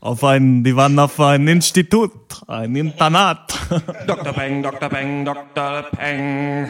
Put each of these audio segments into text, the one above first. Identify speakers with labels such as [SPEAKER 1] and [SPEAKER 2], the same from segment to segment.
[SPEAKER 1] auf ein, die waren auf ein Institut, ein Internat.
[SPEAKER 2] Dr. Peng, Dr. Peng, Dr. Peng.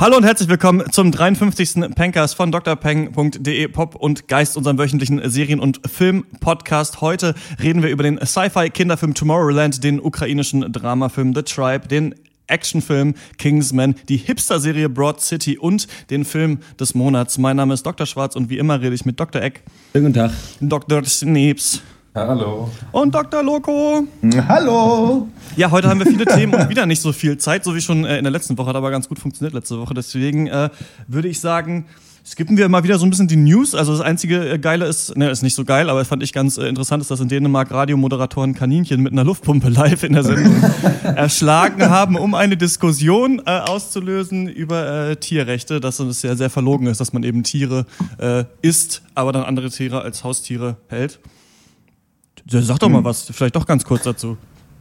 [SPEAKER 1] Hallo und herzlich willkommen zum 53. Pencast von drpeng.de Pop und Geist, unserem wöchentlichen Serien- und Film-Podcast. Heute reden wir über den Sci-Fi-Kinderfilm Tomorrowland, den ukrainischen Dramafilm The Tribe, den Actionfilm Kingsman, die Hipster-Serie Broad City und den Film des Monats. Mein Name ist Dr. Schwarz und wie immer rede ich mit Dr. Eck,
[SPEAKER 3] Guten Tag.
[SPEAKER 1] Dr. Sneeps
[SPEAKER 4] Hallo.
[SPEAKER 1] und Dr. Loco.
[SPEAKER 4] Hallo.
[SPEAKER 1] Ja, heute haben wir viele Themen und wieder nicht so viel Zeit, so wie schon äh, in der letzten Woche. Hat aber ganz gut funktioniert letzte Woche. Deswegen äh, würde ich sagen, skippen wir mal wieder so ein bisschen die News. Also das einzige äh, Geile ist, ne, ist nicht so geil, aber fand ich ganz äh, interessant, ist, dass in Dänemark Radiomoderatoren Kaninchen mit einer Luftpumpe live in der Sendung erschlagen haben, um eine Diskussion äh, auszulösen über äh, Tierrechte, dass es ja sehr verlogen ist, dass man eben Tiere äh, isst, aber dann andere Tiere als Haustiere hält. Sag doch mal was, vielleicht doch ganz kurz dazu.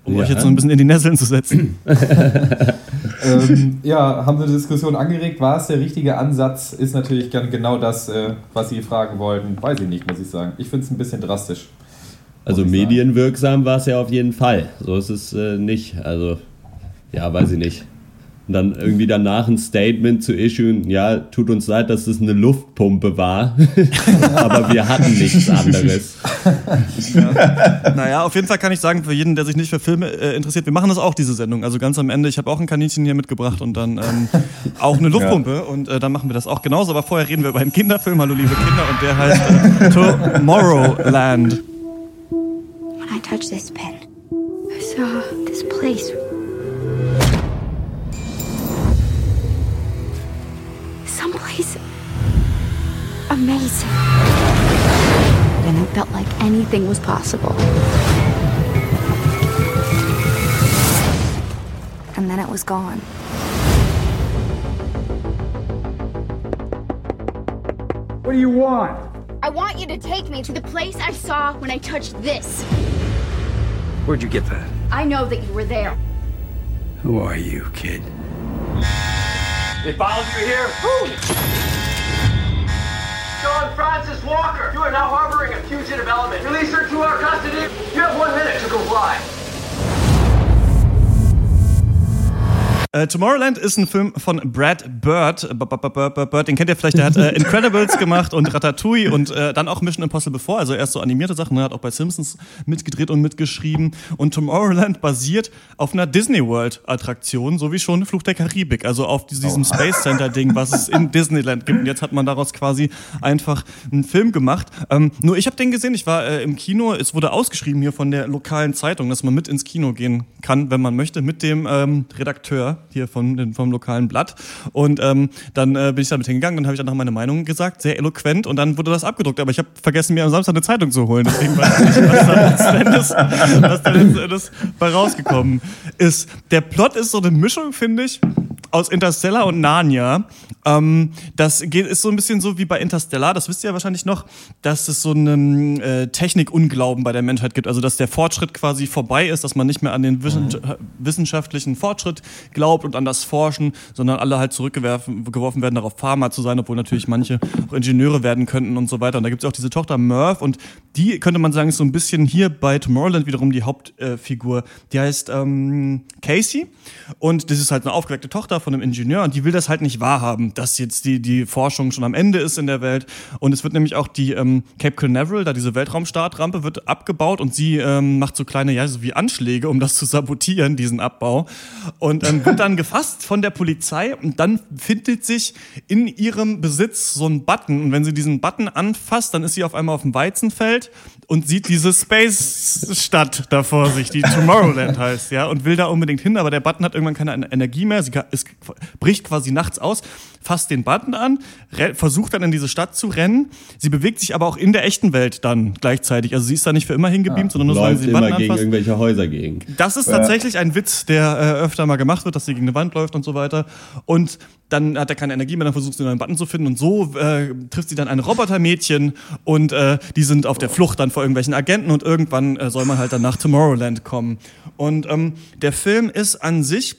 [SPEAKER 1] Um
[SPEAKER 3] Ja.
[SPEAKER 1] euch jetzt so ein bisschen in die Nesseln zu setzen.
[SPEAKER 4] ähm, ja, haben Sie eine Diskussion angeregt? War es der richtige Ansatz? Ist natürlich genau das, äh, was Sie fragen wollten. Weiß ich nicht, muss ich sagen. Ich finde es ein bisschen drastisch.
[SPEAKER 3] Also medienwirksam war es ja auf jeden Fall. So ist es äh, nicht. Also, ja, weiß ich nicht. Und dann irgendwie danach ein Statement zu issuen, ja, tut uns leid, dass es eine Luftpumpe war, aber wir hatten nichts anderes.
[SPEAKER 1] Naja, auf jeden Fall kann ich sagen, für jeden, der sich nicht für Filme äh, interessiert, wir machen das auch, diese Sendung. Also ganz am Ende, ich habe auch ein Kaninchen hier mitgebracht und dann ähm, auch eine Luftpumpe und äh, dann machen wir das auch genauso. Aber vorher reden wir über einen Kinderfilm, hallo liebe Kinder, und der heißt äh, Tomorrowland.
[SPEAKER 5] When I touched this pen, I saw this place. Someplace amazing. And it felt like anything was possible. And then it was gone.
[SPEAKER 6] What do you want?
[SPEAKER 5] I want you to take me to the place I saw when I touched this.
[SPEAKER 6] Where'd you get that?
[SPEAKER 5] I know that you were there.
[SPEAKER 6] Who are you, kid?
[SPEAKER 7] They followed you here? John Francis Walker, you are now harboring a fugitive element. Release her to our custody. You have one minute to comply.
[SPEAKER 1] Äh, Tomorrowland ist ein Film von Brad Bird. Bird, den kennt ihr vielleicht, der hat äh, Incredibles gemacht und Ratatouille und äh, dann auch Mission Impossible bevor, also erst so animierte Sachen, er hat auch bei Simpsons mitgedreht und mitgeschrieben. Und Tomorrowland basiert auf einer Disney World Attraktion, so wie schon Fluch der Karibik, also auf diesem Space Center Ding, was es in Disneyland gibt. Und jetzt hat man daraus quasi einfach einen Film gemacht. Ähm, nur ich habe den gesehen, ich war äh, im Kino, es wurde ausgeschrieben hier von der lokalen Zeitung, dass man mit ins Kino gehen kann, wenn man möchte, mit dem ähm, Redakteur hier den, vom lokalen Blatt. Und ähm, dann äh, bin ich damit hingegangen, dann habe ich dann noch meine Meinung gesagt, sehr eloquent und dann wurde das abgedruckt. Aber ich habe vergessen, mir am Samstag eine Zeitung zu holen. Deswegen weiß ich nicht, was da letzten Endes, was da letzten bei rausgekommen ist. Der Plot ist so eine Mischung, finde ich, aus Interstellar und Narnia. Ähm, das geht, ist so ein bisschen so wie bei Interstellar, das wisst ihr ja wahrscheinlich noch, dass es so einen äh, Technikunglauben bei der Menschheit gibt. Also, dass der Fortschritt quasi vorbei ist, dass man nicht mehr an den Wissen, wissenschaftlichen Fortschritt glaubt und an das Forschen, sondern alle halt zurückgeworfen geworfen werden, darauf Pharma zu sein, obwohl natürlich manche auch Ingenieure werden könnten und so weiter. Und da gibt es auch diese Tochter Merv und die, könnte man sagen, ist so ein bisschen hier bei Tomorrowland wiederum die Hauptfigur. die heißt ähm, Casey und das ist halt eine aufgeweckte Tochter von einem Ingenieur und die will das halt nicht wahrhaben, dass jetzt die, die Forschung schon am Ende ist in der Welt. Und es wird nämlich auch die ähm, Cape Canaveral, da diese Weltraumstartrampe, wird abgebaut und sie ähm, macht so kleine, ja, so wie Anschläge, um das zu sabotieren, diesen Abbau. Und ähm, wird dann gefasst von der Polizei und dann findet sich in ihrem Besitz so ein Button. Und wenn sie diesen Button anfasst, dann ist sie auf einmal auf dem Weizenfeld und sieht diese Space-Stadt da vor sich, die Tomorrowland heißt, ja, und will da unbedingt hin, aber der Button hat irgendwann keine Energie mehr, sie ist bricht quasi nachts aus, fasst den Button an, versucht dann in diese Stadt zu rennen. Sie bewegt sich aber auch in der echten Welt dann gleichzeitig. Also sie ist da nicht für immer hingebeamt, sondern nur solange sie den
[SPEAKER 3] immer
[SPEAKER 1] Button
[SPEAKER 3] gegen
[SPEAKER 1] anfasst.
[SPEAKER 3] irgendwelche Häuser gegen.
[SPEAKER 1] Das ist tatsächlich ein Witz, der äh, öfter mal gemacht wird, dass sie gegen eine Wand läuft und so weiter. Und dann hat er keine Energie mehr, dann versucht sie einen Button zu finden und so äh, trifft sie dann ein Robotermädchen und äh, die sind auf der Flucht dann vor irgendwelchen Agenten und irgendwann äh, soll man halt dann nach Tomorrowland kommen. Und ähm, der Film ist an sich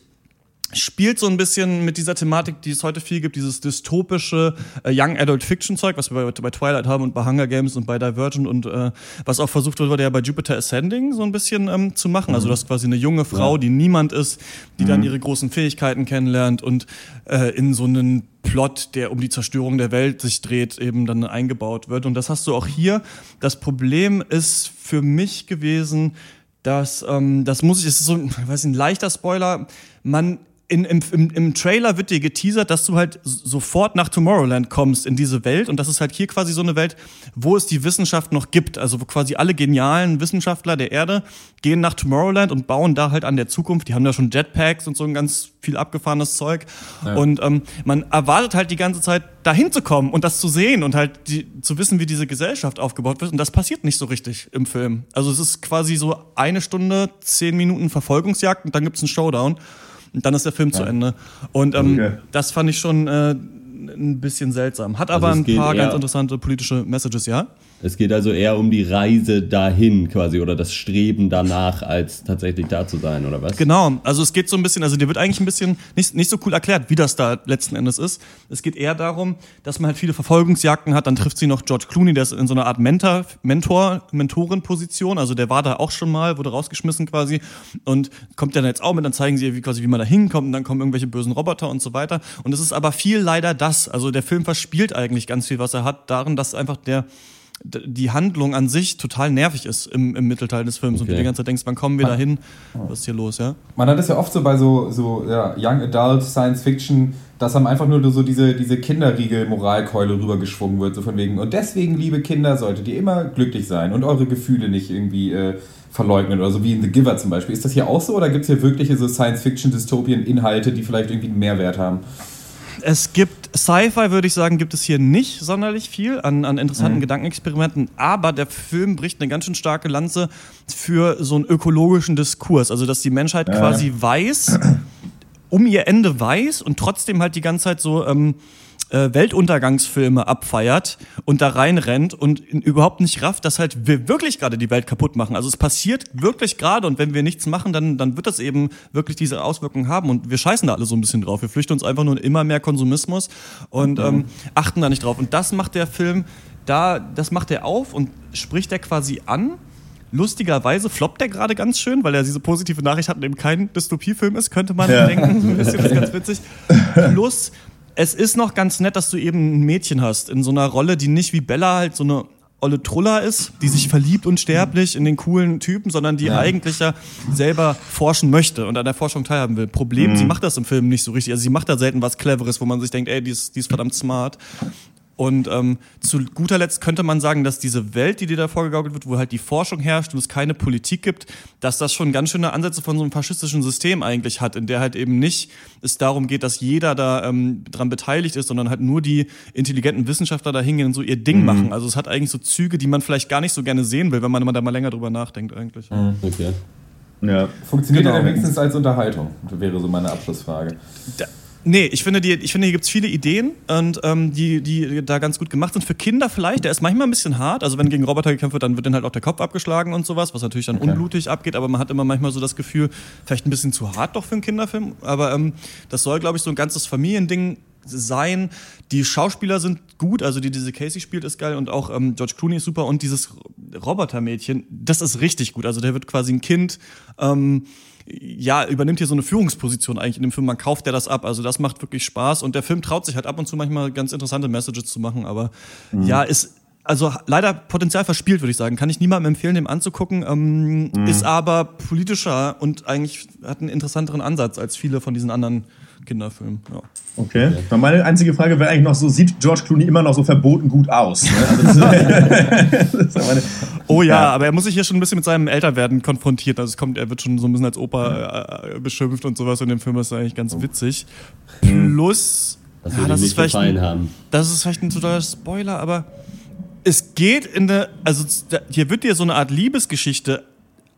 [SPEAKER 1] spielt so ein bisschen mit dieser Thematik, die es heute viel gibt, dieses dystopische äh, Young Adult Fiction Zeug, was wir bei, bei Twilight haben und bei Hunger Games und bei Divergent und äh, was auch versucht wurde, ja bei Jupiter Ascending so ein bisschen ähm, zu machen. Also das ist quasi eine junge Frau, die niemand ist, die dann ihre großen Fähigkeiten kennenlernt und äh, in so einen Plot, der um die Zerstörung der Welt sich dreht, eben dann eingebaut wird. Und das hast du auch hier. Das Problem ist für mich gewesen, dass ähm, das muss ich, es ist so, ich weiß nicht, ein leichter Spoiler. Man in, im, im, im Trailer wird dir geteasert, dass du halt sofort nach Tomorrowland kommst in diese Welt und das ist halt hier quasi so eine Welt, wo es die Wissenschaft noch gibt, also wo quasi alle genialen Wissenschaftler der Erde gehen nach Tomorrowland und bauen da halt an der Zukunft. Die haben da schon Jetpacks und so ein ganz viel abgefahrenes Zeug und ähm, man erwartet halt die ganze Zeit dahin zu kommen und das zu sehen und halt die, zu wissen, wie diese Gesellschaft aufgebaut wird und das passiert nicht so richtig im Film. Also es ist quasi so eine Stunde, zehn Minuten Verfolgungsjagd und dann gibt's einen Showdown. Und dann ist der Film zu Ende. Und ähm,
[SPEAKER 4] Okay.
[SPEAKER 1] das fand ich schon äh, ein bisschen seltsam. Hat aber
[SPEAKER 3] Also
[SPEAKER 1] ein paar ganz interessante politische Messages, ja?
[SPEAKER 3] Es geht also eher um die Reise dahin quasi oder das Streben danach, als tatsächlich da zu sein, oder was?
[SPEAKER 1] Genau, also es geht so ein bisschen, also dir wird eigentlich ein bisschen nicht, nicht so cool erklärt, wie das da letzten Endes ist. Es geht eher darum, dass man halt viele Verfolgungsjagden hat, dann trifft sie noch George Clooney, der ist in so einer Art Mentor, Mentor, Mentorenposition, also der war da auch schon mal, wurde rausgeschmissen quasi und kommt dann jetzt auch mit, dann zeigen sie ihr, wie quasi, wie man da hinkommt und dann kommen irgendwelche bösen Roboter und so weiter. Und es ist aber viel leider das, also der Film verspielt eigentlich ganz viel, was er hat, darin, dass einfach der die Handlung an sich total nervig ist im, im Mittelteil des Films und du
[SPEAKER 3] Okay.
[SPEAKER 1] die ganze Zeit denkst, wann kommen wir da hin? Was ist hier los, ja?
[SPEAKER 4] Man hat es ja oft so bei so, so ja, Young Adult Science Fiction, dass einem einfach nur so diese, diese Kinderriegel-Moralkeule rübergeschwungen wird, so von wegen. Und deswegen, liebe Kinder, solltet ihr immer glücklich sein und eure Gefühle nicht irgendwie äh, verleugnen oder so wie in The Giver zum Beispiel. Ist das hier auch so oder gibt es hier wirkliche so Science-Fiction-Dystopien-Inhalte, die vielleicht irgendwie einen Mehrwert haben?
[SPEAKER 1] Es gibt Sci-Fi, würde ich sagen, gibt es hier nicht sonderlich viel an, an interessanten
[SPEAKER 4] Mhm.
[SPEAKER 1] Gedankenexperimenten, aber der Film bricht eine ganz schön starke Lanze für so einen ökologischen Diskurs. Also, dass die Menschheit quasi weiß, um ihr Ende weiß und trotzdem halt die ganze Zeit so ähm, äh, Weltuntergangsfilme abfeiert und da reinrennt und überhaupt nicht rafft, dass halt wir wirklich gerade die Welt kaputt machen. Also es passiert wirklich gerade und wenn wir nichts machen, dann, dann wird das eben wirklich diese Auswirkungen haben und wir scheißen da alle so ein bisschen drauf. Wir flüchten uns einfach nur in immer mehr Konsumismus und ähm, achten da nicht drauf. Und das macht der Film da, das macht er auf und spricht er quasi an. Lustigerweise floppt er gerade ganz schön, weil er diese positive Nachricht hat und eben kein Dystopiefilm ist, könnte man denken. So ein bisschen, das ist ganz witzig. Plus, es ist noch ganz nett, dass du eben ein Mädchen hast in so einer Rolle, die nicht wie Bella halt so eine olle Trulla ist, die sich verliebt unsterblich in den coolen Typen, sondern die eigentlich ja selber forschen möchte und an der Forschung teilhaben will. Problem, sie macht das im Film nicht so richtig. Also sie macht da selten was Cleveres, wo man sich denkt, ey, die ist, die ist verdammt smart. Und ähm, zu guter Letzt könnte man sagen, dass diese Welt, die dir da vorgegaukelt wird, wo halt die Forschung herrscht und es keine Politik gibt, dass das schon ganz schöne Ansätze von so einem faschistischen System eigentlich hat, in der halt eben nicht es darum geht, dass jeder da ähm, dran beteiligt ist, sondern halt nur die intelligenten Wissenschaftler da hingehen und so ihr Ding machen. Also es hat eigentlich so Züge, die man vielleicht gar nicht so gerne sehen will, wenn man immer da mal länger drüber nachdenkt eigentlich.
[SPEAKER 3] Okay.
[SPEAKER 8] Ja.
[SPEAKER 4] Funktioniert
[SPEAKER 1] Genau.
[SPEAKER 4] der denn wenigstens als Unterhaltung? Wäre so meine Abschlussfrage.
[SPEAKER 1] Da, nee, ich finde, die, ich finde, hier gibt's viele Ideen und ähm, die, die da ganz gut gemacht sind. Für Kinder vielleicht, der ist manchmal ein bisschen hart. Also wenn gegen Roboter gekämpft wird, dann wird dann halt auch der Kopf abgeschlagen und sowas, was natürlich dann unblutig abgeht, aber man hat immer manchmal so das Gefühl, vielleicht ein bisschen zu hart doch für einen Kinderfilm. Aber ähm, das soll, glaube ich, so ein ganzes Familiending sein. Die Schauspieler sind gut, also die diese Casey spielt ist geil und auch ähm, George Clooney ist super und dieses Robotermädchen, das ist richtig gut. Also der wird quasi ein Kind, ähm, ja, übernimmt hier so eine Führungsposition eigentlich in dem Film. Man kauft der das ab. Also das macht wirklich Spaß und der Film traut sich halt ab und zu manchmal ganz interessante Messages zu machen, aber ja, ist also leider Potenzial verspielt, würde ich sagen. Kann ich niemandem empfehlen, dem anzugucken. Ähm, Ist aber politischer und eigentlich hat einen interessanteren Ansatz als viele von diesen anderen Kinderfilm. Ja.
[SPEAKER 8] Okay. Dann Meine einzige Frage wäre eigentlich noch so, sieht George Clooney immer noch so verboten gut aus? Ne? Also meine,
[SPEAKER 1] Oh ja, aber er muss sich hier schon ein bisschen mit seinem Älterwerden konfrontiert. Also es kommt, er wird schon so ein bisschen als Opa äh, beschimpft und sowas in dem Film. Das ist eigentlich ganz witzig. Plus,
[SPEAKER 3] Das
[SPEAKER 1] ja, das ist
[SPEAKER 3] nicht
[SPEAKER 1] vielleicht ein,
[SPEAKER 3] haben.
[SPEAKER 1] das ist vielleicht ein totaler Spoiler, aber es geht in der, also hier wird dir so eine Art Liebesgeschichte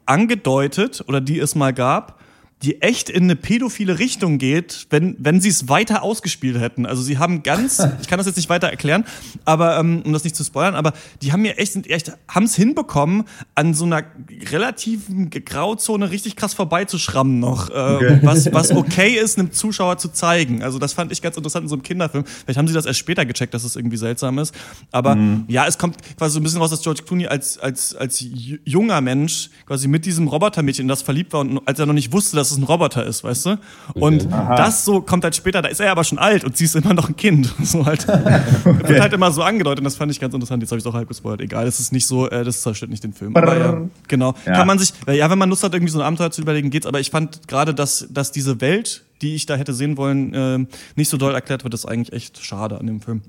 [SPEAKER 1] angedeutet oder die es mal gab, die echt in eine pädophile Richtung geht, wenn, wenn sie es weiter ausgespielt hätten. Also sie haben ganz, ich kann das jetzt nicht weiter erklären, aber ähm, um das nicht zu spoilern, aber die haben mir echt, sind echt, haben es hinbekommen, an so einer relativen Grauzone richtig krass vorbeizuschrammen noch, äh,
[SPEAKER 8] Okay.
[SPEAKER 1] was, was okay ist, einem Zuschauer zu zeigen. Also das fand ich ganz interessant in so einem Kinderfilm. Vielleicht haben sie das erst später gecheckt, dass es irgendwie seltsam ist. Aber ja, es kommt quasi so ein bisschen raus, dass George Clooney als, als, als ju- junger Mensch quasi mit diesem Robotermädchen, in das verliebt war und als er noch nicht wusste, dass es ein Roboter ist, weißt du? Und das so kommt halt später, da ist er aber schon alt und sie ist immer noch ein Kind. So halt. Wird halt immer so angedeutet und das fand ich ganz interessant. Jetzt habe ich es auch halb gespoilert. Egal, es ist nicht so, äh, das zerstört nicht den Film. Aber ja, genau.
[SPEAKER 8] Ja.
[SPEAKER 1] Kann man sich, äh, ja, wenn man Lust hat, irgendwie so ein Abenteuer zu überlegen, geht's. Aber ich fand gerade, dass, dass diese Welt, die ich da hätte sehen wollen, äh, nicht so doll erklärt wird, ist eigentlich echt schade an dem Film.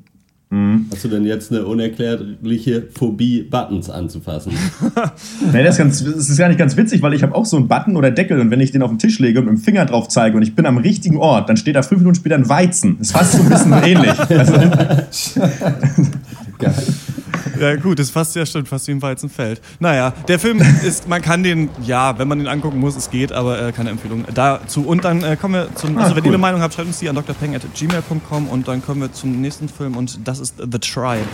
[SPEAKER 3] Hast du denn jetzt eine unerklärliche Phobie, Buttons anzufassen?
[SPEAKER 8] Nee, das, ist ganz, das ist gar nicht ganz witzig, weil ich habe auch so einen Button oder Deckel und wenn ich den auf den Tisch lege und mit dem Finger drauf zeige und ich bin am richtigen Ort, dann steht da fünf Minuten später ein Weizen. Das ist fast so ein bisschen ähnlich. Also,
[SPEAKER 1] Ja, gut, das fast ja stimmt, fast wie im Weizenfeld. Naja, der Film ist, man kann den, ja, wenn man den angucken muss, es geht, aber äh, keine Empfehlung dazu. Und dann äh, kommen wir zum, also wenn ihr eine Meinung habt, schreibt uns die an drpeng.gmail.com und dann kommen wir zum nächsten Film und das ist The Tribe.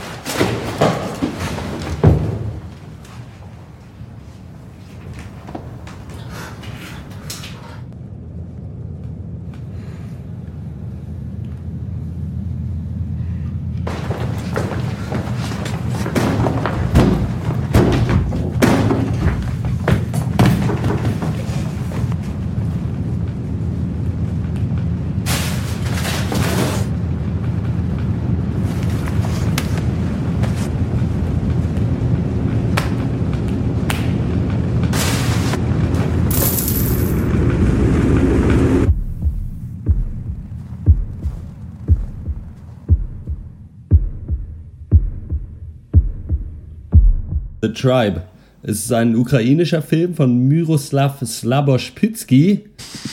[SPEAKER 3] The Tribe. Es ist ein ukrainischer Film von Myroslav Slabospitski,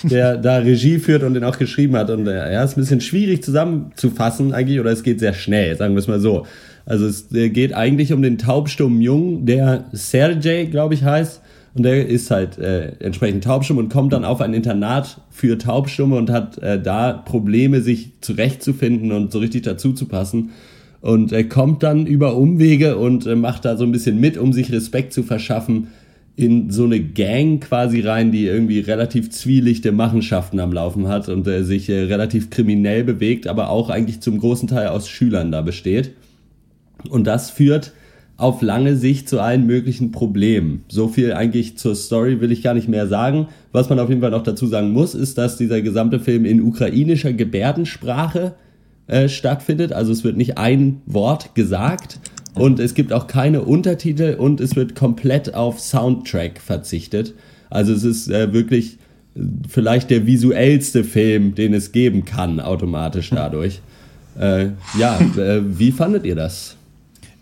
[SPEAKER 3] der da Regie führt und den auch geschrieben hat. Und äh, ja, ist ein bisschen schwierig zusammenzufassen eigentlich, oder es geht sehr schnell, sagen wir es mal so. Also es äh, geht eigentlich um den taubstummen Jungen, der Sergej, glaube ich, heißt. Und der ist halt äh, entsprechend taubstumm und kommt dann auf ein Internat für Taubstumme und hat äh, da Probleme, sich zurechtzufinden und so richtig dazu zu passen und er kommt dann über Umwege und äh, macht da so ein bisschen mit, um sich Respekt zu verschaffen, in so eine Gang quasi rein, die irgendwie relativ zwielichte Machenschaften am Laufen hat und äh, sich äh, relativ kriminell bewegt, aber auch eigentlich zum großen Teil aus Schülern da besteht. Und das führt auf lange Sicht zu allen möglichen Problemen. So viel eigentlich zur Story will ich gar nicht mehr sagen. Was man auf jeden Fall noch dazu sagen muss, ist, dass dieser gesamte Film in ukrainischer Gebärdensprache äh, stattfindet. Also es wird nicht ein Wort gesagt und es gibt auch keine Untertitel und es wird komplett auf Soundtrack verzichtet. Also es ist äh, wirklich äh, vielleicht der visuellste Film, den es geben kann, automatisch dadurch. Äh, ja, äh, wie fandet ihr das?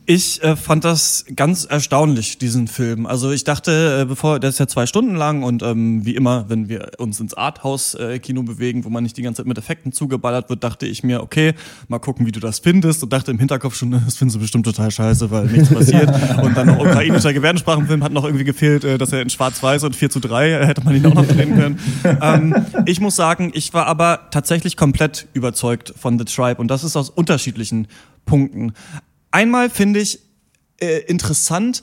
[SPEAKER 1] Ich äh, fand das ganz erstaunlich, diesen Film. Also ich dachte, äh, bevor, der ist ja zwei Stunden lang und ähm, wie immer, wenn wir uns ins Arthouse-Kino bewegen, wo man nicht die ganze Zeit mit Effekten zugeballert wird, dachte ich mir, okay, mal gucken, wie du das findest und dachte im Hinterkopf schon, das findest du bestimmt total scheiße, weil nichts passiert. und dann noch ukrainischer Gebärdensprachenfilm hat noch irgendwie gefehlt, äh, dass er in Schwarz-Weiß und 4 zu 3 äh, hätte man ihn auch noch drehen können. ähm, ich muss sagen, ich war aber tatsächlich komplett überzeugt von The Tribe und das ist aus unterschiedlichen Punkten. Einmal finde ich äh, interessant,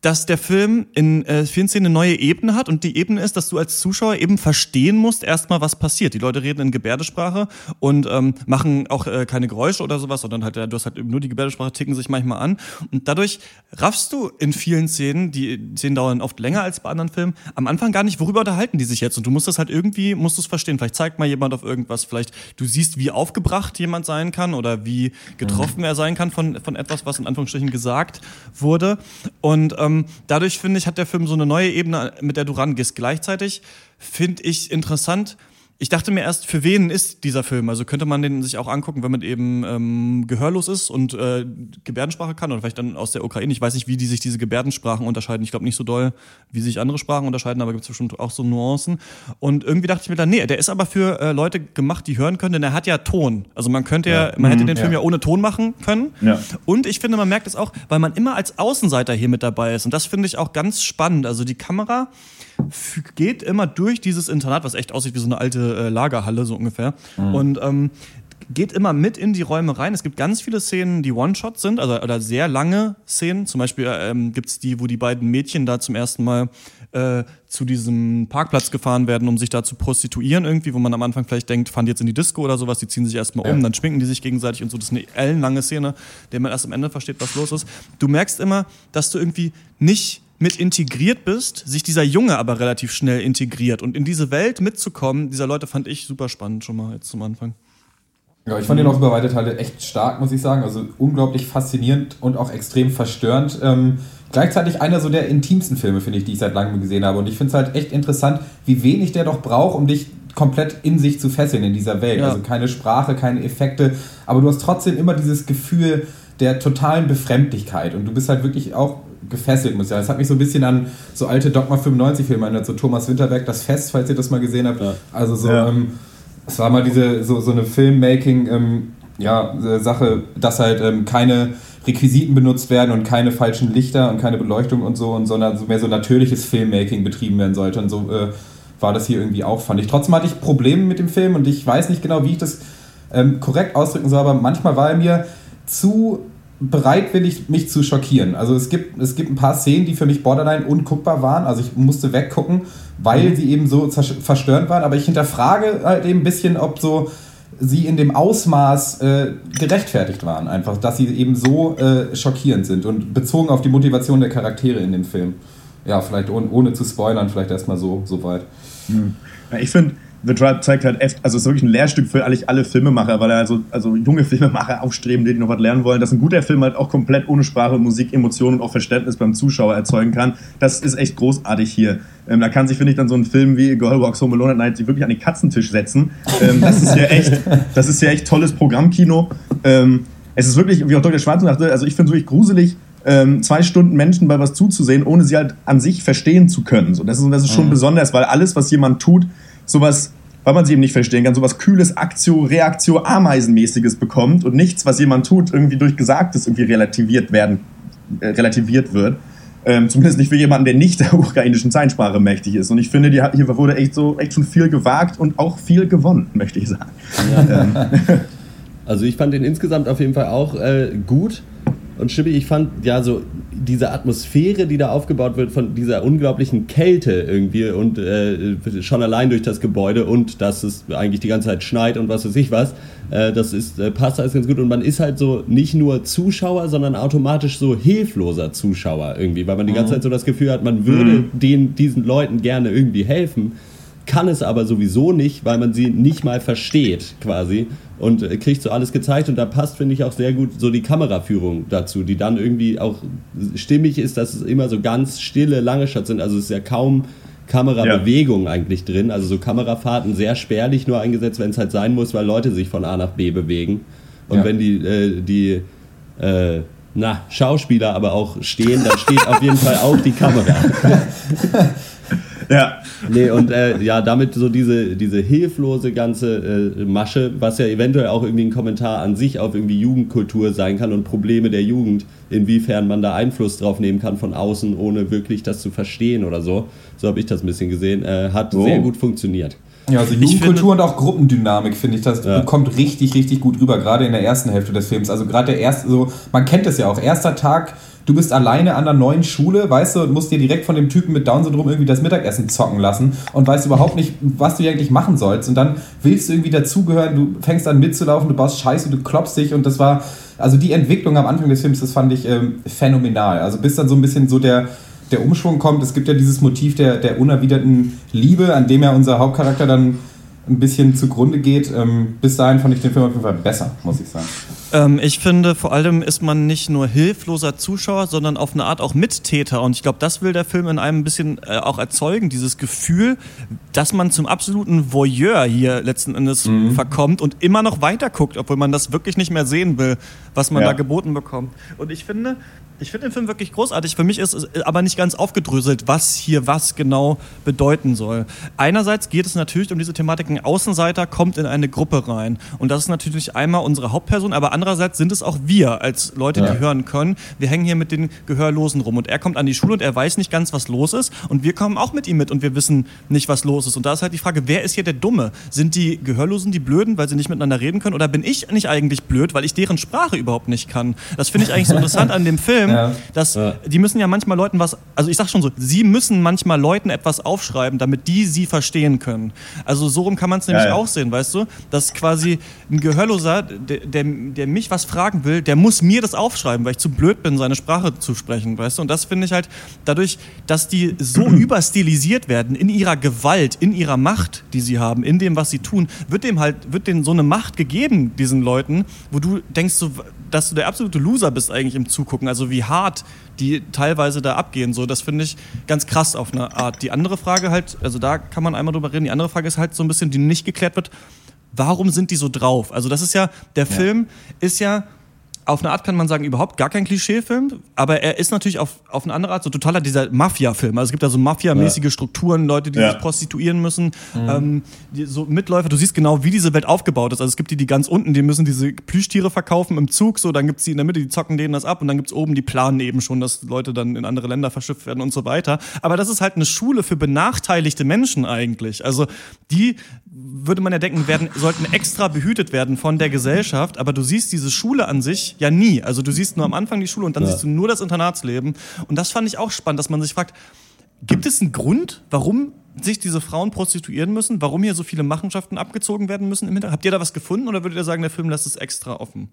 [SPEAKER 1] dass der Film in äh, vielen Szenen eine neue Ebene hat und die Ebene ist, dass du als Zuschauer eben verstehen musst erstmal, was passiert. Die Leute reden in Gebärdesprache und ähm, machen auch äh, keine Geräusche oder sowas, sondern halt, du hast halt nur die Gebärdesprache, ticken sich manchmal an und dadurch raffst du in vielen Szenen, die Szenen dauern oft länger als bei anderen Filmen, am Anfang gar nicht, worüber unterhalten die sich jetzt und du musst das halt irgendwie, musst du es verstehen. Vielleicht zeigt mal jemand auf irgendwas, vielleicht du siehst, wie aufgebracht jemand sein kann oder wie getroffen er sein kann von, von etwas, was in Anführungsstrichen gesagt wurde und ähm, dadurch finde ich, hat der Film so eine neue Ebene, mit der du rangehst. Gleichzeitig finde ich interessant, ich dachte mir erst, für wen ist dieser Film? Also könnte man den sich auch angucken, wenn man eben ähm, gehörlos ist und äh, Gebärdensprache kann oder vielleicht dann aus der Ukraine. Ich weiß nicht, wie die sich diese Gebärdensprachen unterscheiden. Ich glaube nicht so doll, wie sich andere Sprachen unterscheiden, aber gibt es bestimmt auch so Nuancen. Und irgendwie dachte ich mir dann, nee, der ist aber für äh, Leute gemacht, die hören können, denn er hat ja Ton. Also man könnte ja, man hätte den Film ja. ohne Ton machen können.
[SPEAKER 8] Ja.
[SPEAKER 1] Und ich finde, man merkt es auch, weil man immer als Außenseiter hier mit dabei ist. Und das finde ich auch ganz spannend. Also die Kamera geht immer durch dieses Internat, was echt aussieht wie so eine alte äh, Lagerhalle, so ungefähr. Und ähm, geht immer mit in die Räume rein. Es gibt ganz viele Szenen, die One-Shot sind, also oder sehr lange Szenen. Zum Beispiel ähm, gibt es die, wo die beiden Mädchen da zum ersten Mal äh, zu diesem Parkplatz gefahren werden, um sich da zu prostituieren irgendwie, wo man am Anfang vielleicht denkt, fahren die jetzt in die Disco oder sowas, die ziehen sich erstmal um,
[SPEAKER 4] Ja.
[SPEAKER 1] dann schminken die sich gegenseitig und so. Das ist eine ellenlange Szene, der man erst am Ende versteht, was los ist. Du merkst immer, dass du irgendwie nicht mit integriert bist, sich dieser Junge aber relativ schnell integriert und in diese Welt mitzukommen, dieser Leute fand ich super spannend schon mal jetzt zum Anfang.
[SPEAKER 4] Ja, ich fand den auch über weite Teile echt stark, muss ich sagen. Also unglaublich faszinierend und auch extrem verstörend. Ähm, gleichzeitig einer so der intimsten Filme, finde ich, die ich seit langem gesehen habe. Und ich finde es halt echt interessant, wie wenig der doch braucht, um dich komplett in sich zu fesseln in dieser Welt.
[SPEAKER 1] Ja.
[SPEAKER 4] Also keine Sprache, keine Effekte, aber du hast trotzdem immer dieses Gefühl der totalen Befremdlichkeit und du bist halt wirklich auch gefesselt, muss ich sagen. Das hat mich so ein bisschen an so alte Dogma 95 Filme erinnert, so Thomas Winterberg, Das Fest, falls ihr das mal gesehen habt.
[SPEAKER 3] Ja.
[SPEAKER 4] Also so,
[SPEAKER 8] Ja.
[SPEAKER 4] ähm, es war mal diese, so, so eine Filmmaking, ähm, ja, äh, Sache, dass halt ähm, keine Requisiten benutzt werden und keine falschen Lichter und keine Beleuchtung und so, und sondern so mehr so natürliches Filmmaking betrieben werden sollte. Und so äh, war das hier irgendwie auch, fand ich. Trotzdem hatte ich Probleme mit dem Film und ich weiß nicht genau, wie ich das ähm, korrekt ausdrücken soll, aber manchmal war er mir zu bereitwillig, mich zu schockieren. Also es gibt, es gibt ein paar Szenen, die für mich borderline unguckbar waren. Also ich musste weggucken, weil sie eben so verstörend waren. Aber ich hinterfrage halt eben ein bisschen, ob so sie in dem Ausmaß äh, gerechtfertigt waren. Einfach, dass sie eben so äh, schockierend sind und bezogen auf die Motivation der Charaktere in dem Film. Ja, vielleicht ohne, ohne zu spoilern, vielleicht erstmal so, so weit.
[SPEAKER 8] Ja, ich finde, The Tribe zeigt halt echt, also es ist wirklich ein Lehrstück für eigentlich alle Filmemacher, weil er also, also junge Filmemacher aufstreben, die noch was lernen wollen, dass ein guter Film halt auch komplett ohne Sprache, Musik, Emotionen und auch Verständnis beim Zuschauer erzeugen kann. Das ist echt großartig hier. Ähm, da kann sich, finde ich, dann so ein Film wie Girl Walks Home Alone at Night sich wirklich an den Katzentisch setzen. Ähm, das ist ja echt, das ist ja echt tolles Programmkino. Ähm, es ist wirklich, wie auch Dr. Schwarz sagte, also ich finde es wirklich gruselig, ähm, zwei Stunden Menschen bei was zuzusehen, ohne sie halt an sich verstehen zu können. So, das ist, das ist schon besonders, weil alles, was jemand tut, sowas, weil man sie eben nicht verstehen kann, sowas kühles Aktio, Reaktio, Ameisenmäßiges bekommt und nichts, was jemand tut, irgendwie durch Gesagtes irgendwie relativiert werden, äh, relativiert wird. Ähm, zumindest nicht für jemanden, der nicht der ukrainischen Zeichensprache mächtig ist. Und ich finde, die, hier wurde echt so echt schon viel gewagt und auch viel gewonnen, möchte ich sagen. Ähm,
[SPEAKER 3] Also ich fand den insgesamt auf jeden Fall auch äh, gut. Und Schippi, ich fand ja so diese Atmosphäre, die da aufgebaut wird von dieser unglaublichen Kälte irgendwie und äh, schon allein durch das Gebäude und dass es eigentlich die ganze Zeit schneit und was weiß ich was, äh, das ist, äh, passt alles ganz gut. Und man ist halt so nicht nur Zuschauer, sondern automatisch so hilfloser Zuschauer irgendwie, weil man die ganze Zeit so das Gefühl hat, man würde den, diesen Leuten gerne irgendwie helfen kann es aber sowieso nicht, weil man sie nicht mal versteht quasi und äh, kriegt so alles gezeigt und da passt, finde ich, auch sehr gut so die Kameraführung dazu, die dann irgendwie auch stimmig ist, dass es immer so ganz stille, lange Shots sind, also es ist ja kaum Kamerabewegung eigentlich drin, also so Kamerafahrten sehr spärlich nur eingesetzt, wenn es halt sein muss, weil Leute sich von A nach B bewegen und
[SPEAKER 4] Ja.
[SPEAKER 3] wenn die, äh, die äh, na, Schauspieler aber auch stehen, dann steht auf jeden Fall auch die Kamera.
[SPEAKER 8] ja,
[SPEAKER 3] Nee, und äh, ja, damit so diese, diese hilflose ganze äh, Masche, was ja eventuell auch irgendwie ein Kommentar an sich auf irgendwie Jugendkultur sein kann und Probleme der Jugend, inwiefern man da Einfluss drauf nehmen kann von außen, ohne wirklich das zu verstehen oder so. So habe ich das ein bisschen gesehen. Äh, hat
[SPEAKER 8] Oh.
[SPEAKER 3] sehr gut funktioniert.
[SPEAKER 4] Ja, also Jugendkultur und auch Gruppendynamik, finde ich, das
[SPEAKER 3] Ja.
[SPEAKER 4] kommt richtig, richtig gut rüber, gerade in der ersten Hälfte des Films. Also gerade der erste, so, man kennt es ja auch, erster Tag, du bist alleine an der neuen Schule, weißt du, und musst dir direkt von dem Typen mit Down-Syndrom irgendwie das Mittagessen zocken lassen und weißt überhaupt nicht, was du eigentlich machen sollst. Und dann willst du irgendwie dazugehören, du fängst an mitzulaufen, du baust Scheiße, du klopfst dich und das war, also die Entwicklung am Anfang des Films, das fand ich ähm, phänomenal. Also bis dann so ein bisschen so der der Umschwung kommt. Es gibt ja dieses Motiv der, der unerwiderten Liebe, an dem ja unser Hauptcharakter dann ein bisschen zugrunde geht. Ähm, bis dahin fand ich den Film auf jeden Fall besser, muss ich sagen.
[SPEAKER 1] Ähm, ich finde, vor allem ist man nicht nur hilfloser Zuschauer, sondern auf eine Art auch Mittäter. Und ich glaube, das will der Film in einem ein bisschen äh, auch erzeugen, dieses Gefühl, dass man zum absoluten Voyeur hier letzten Endes
[SPEAKER 8] Mhm.
[SPEAKER 1] verkommt und immer noch weiter guckt, obwohl man das wirklich nicht mehr sehen will, was man
[SPEAKER 8] Ja.
[SPEAKER 1] da geboten bekommt. Und ich finde, ich finde den Film wirklich großartig. Für mich ist es aber nicht ganz aufgedröselt, was hier was genau bedeuten soll. Einerseits geht es natürlich um diese Thematik, ein Außenseiter kommt in eine Gruppe rein. Und das ist natürlich einmal unsere Hauptperson, aber andererseits sind es auch wir als Leute, die hören können. Wir hängen hier mit den Gehörlosen rum und er kommt an die Schule und er weiß nicht ganz, was los ist. Und wir kommen auch mit ihm mit und wir wissen nicht, was los ist. Und da ist halt die Frage, wer ist hier der Dumme? Sind die Gehörlosen die Blöden, weil sie nicht miteinander reden können? Oder bin ich nicht eigentlich blöd, weil ich deren Sprache überhaupt nicht kann? Das finde ich eigentlich so interessant an dem Film,
[SPEAKER 4] Ja.
[SPEAKER 1] dass die müssen ja manchmal Leuten was, also ich sag schon so, sie müssen manchmal Leuten etwas aufschreiben, damit die sie verstehen können. Also so rum kann man es nämlich
[SPEAKER 8] Ja, ja.
[SPEAKER 1] auch sehen, weißt du? Dass quasi ein Gehörloser, der, der, der mich was fragen will, der muss mir das aufschreiben, weil ich zu blöd bin, seine Sprache zu sprechen, weißt du? Und das finde ich halt dadurch, dass die so überstilisiert werden in ihrer Gewalt, in ihrer Macht, die sie haben, in dem, was sie tun, wird dem halt, wird denen so eine Macht gegeben, diesen Leuten, wo du denkst, so, dass du der absolute Loser bist eigentlich im Zugucken. Also wie hart die teilweise da abgehen. So, das finde ich ganz krass auf eine Art. Die andere Frage halt, also da kann man einmal drüber reden. Die andere Frage ist halt so ein bisschen, die nicht geklärt wird. Warum sind die so drauf? Also das ist ja, der Film ist ja auf eine Art kann man sagen, überhaupt gar kein Klischeefilm, aber er ist natürlich auf, auf eine andere Art so totaler dieser Mafia-Film. Also es gibt da so Mafia-mäßige Strukturen, Leute, die
[SPEAKER 8] Ja.
[SPEAKER 1] sich prostituieren müssen, ähm, die, so Mitläufer, du siehst genau, wie diese Welt aufgebaut ist. Also es gibt die, die ganz unten, die müssen diese Plüschtiere verkaufen im Zug, so, dann gibt's die in der Mitte, die zocken denen das ab und dann gibt's oben, die planen eben schon, dass Leute dann in andere Länder verschifft werden und so weiter. Aber das ist halt eine Schule für benachteiligte Menschen eigentlich. Also die würde man ja denken, werden, sollten extra behütet werden von der Gesellschaft, aber du siehst diese Schule an sich ja nie. Also du siehst nur am Anfang die Schule und dann siehst du nur das Internatsleben. Und das fand ich auch spannend, dass man sich fragt, gibt es einen Grund, warum sich diese Frauen prostituieren müssen, warum hier so viele Machenschaften abgezogen werden müssen im Hintergrund? Habt ihr da was gefunden oder würdet ihr sagen, der Film lässt es extra offen?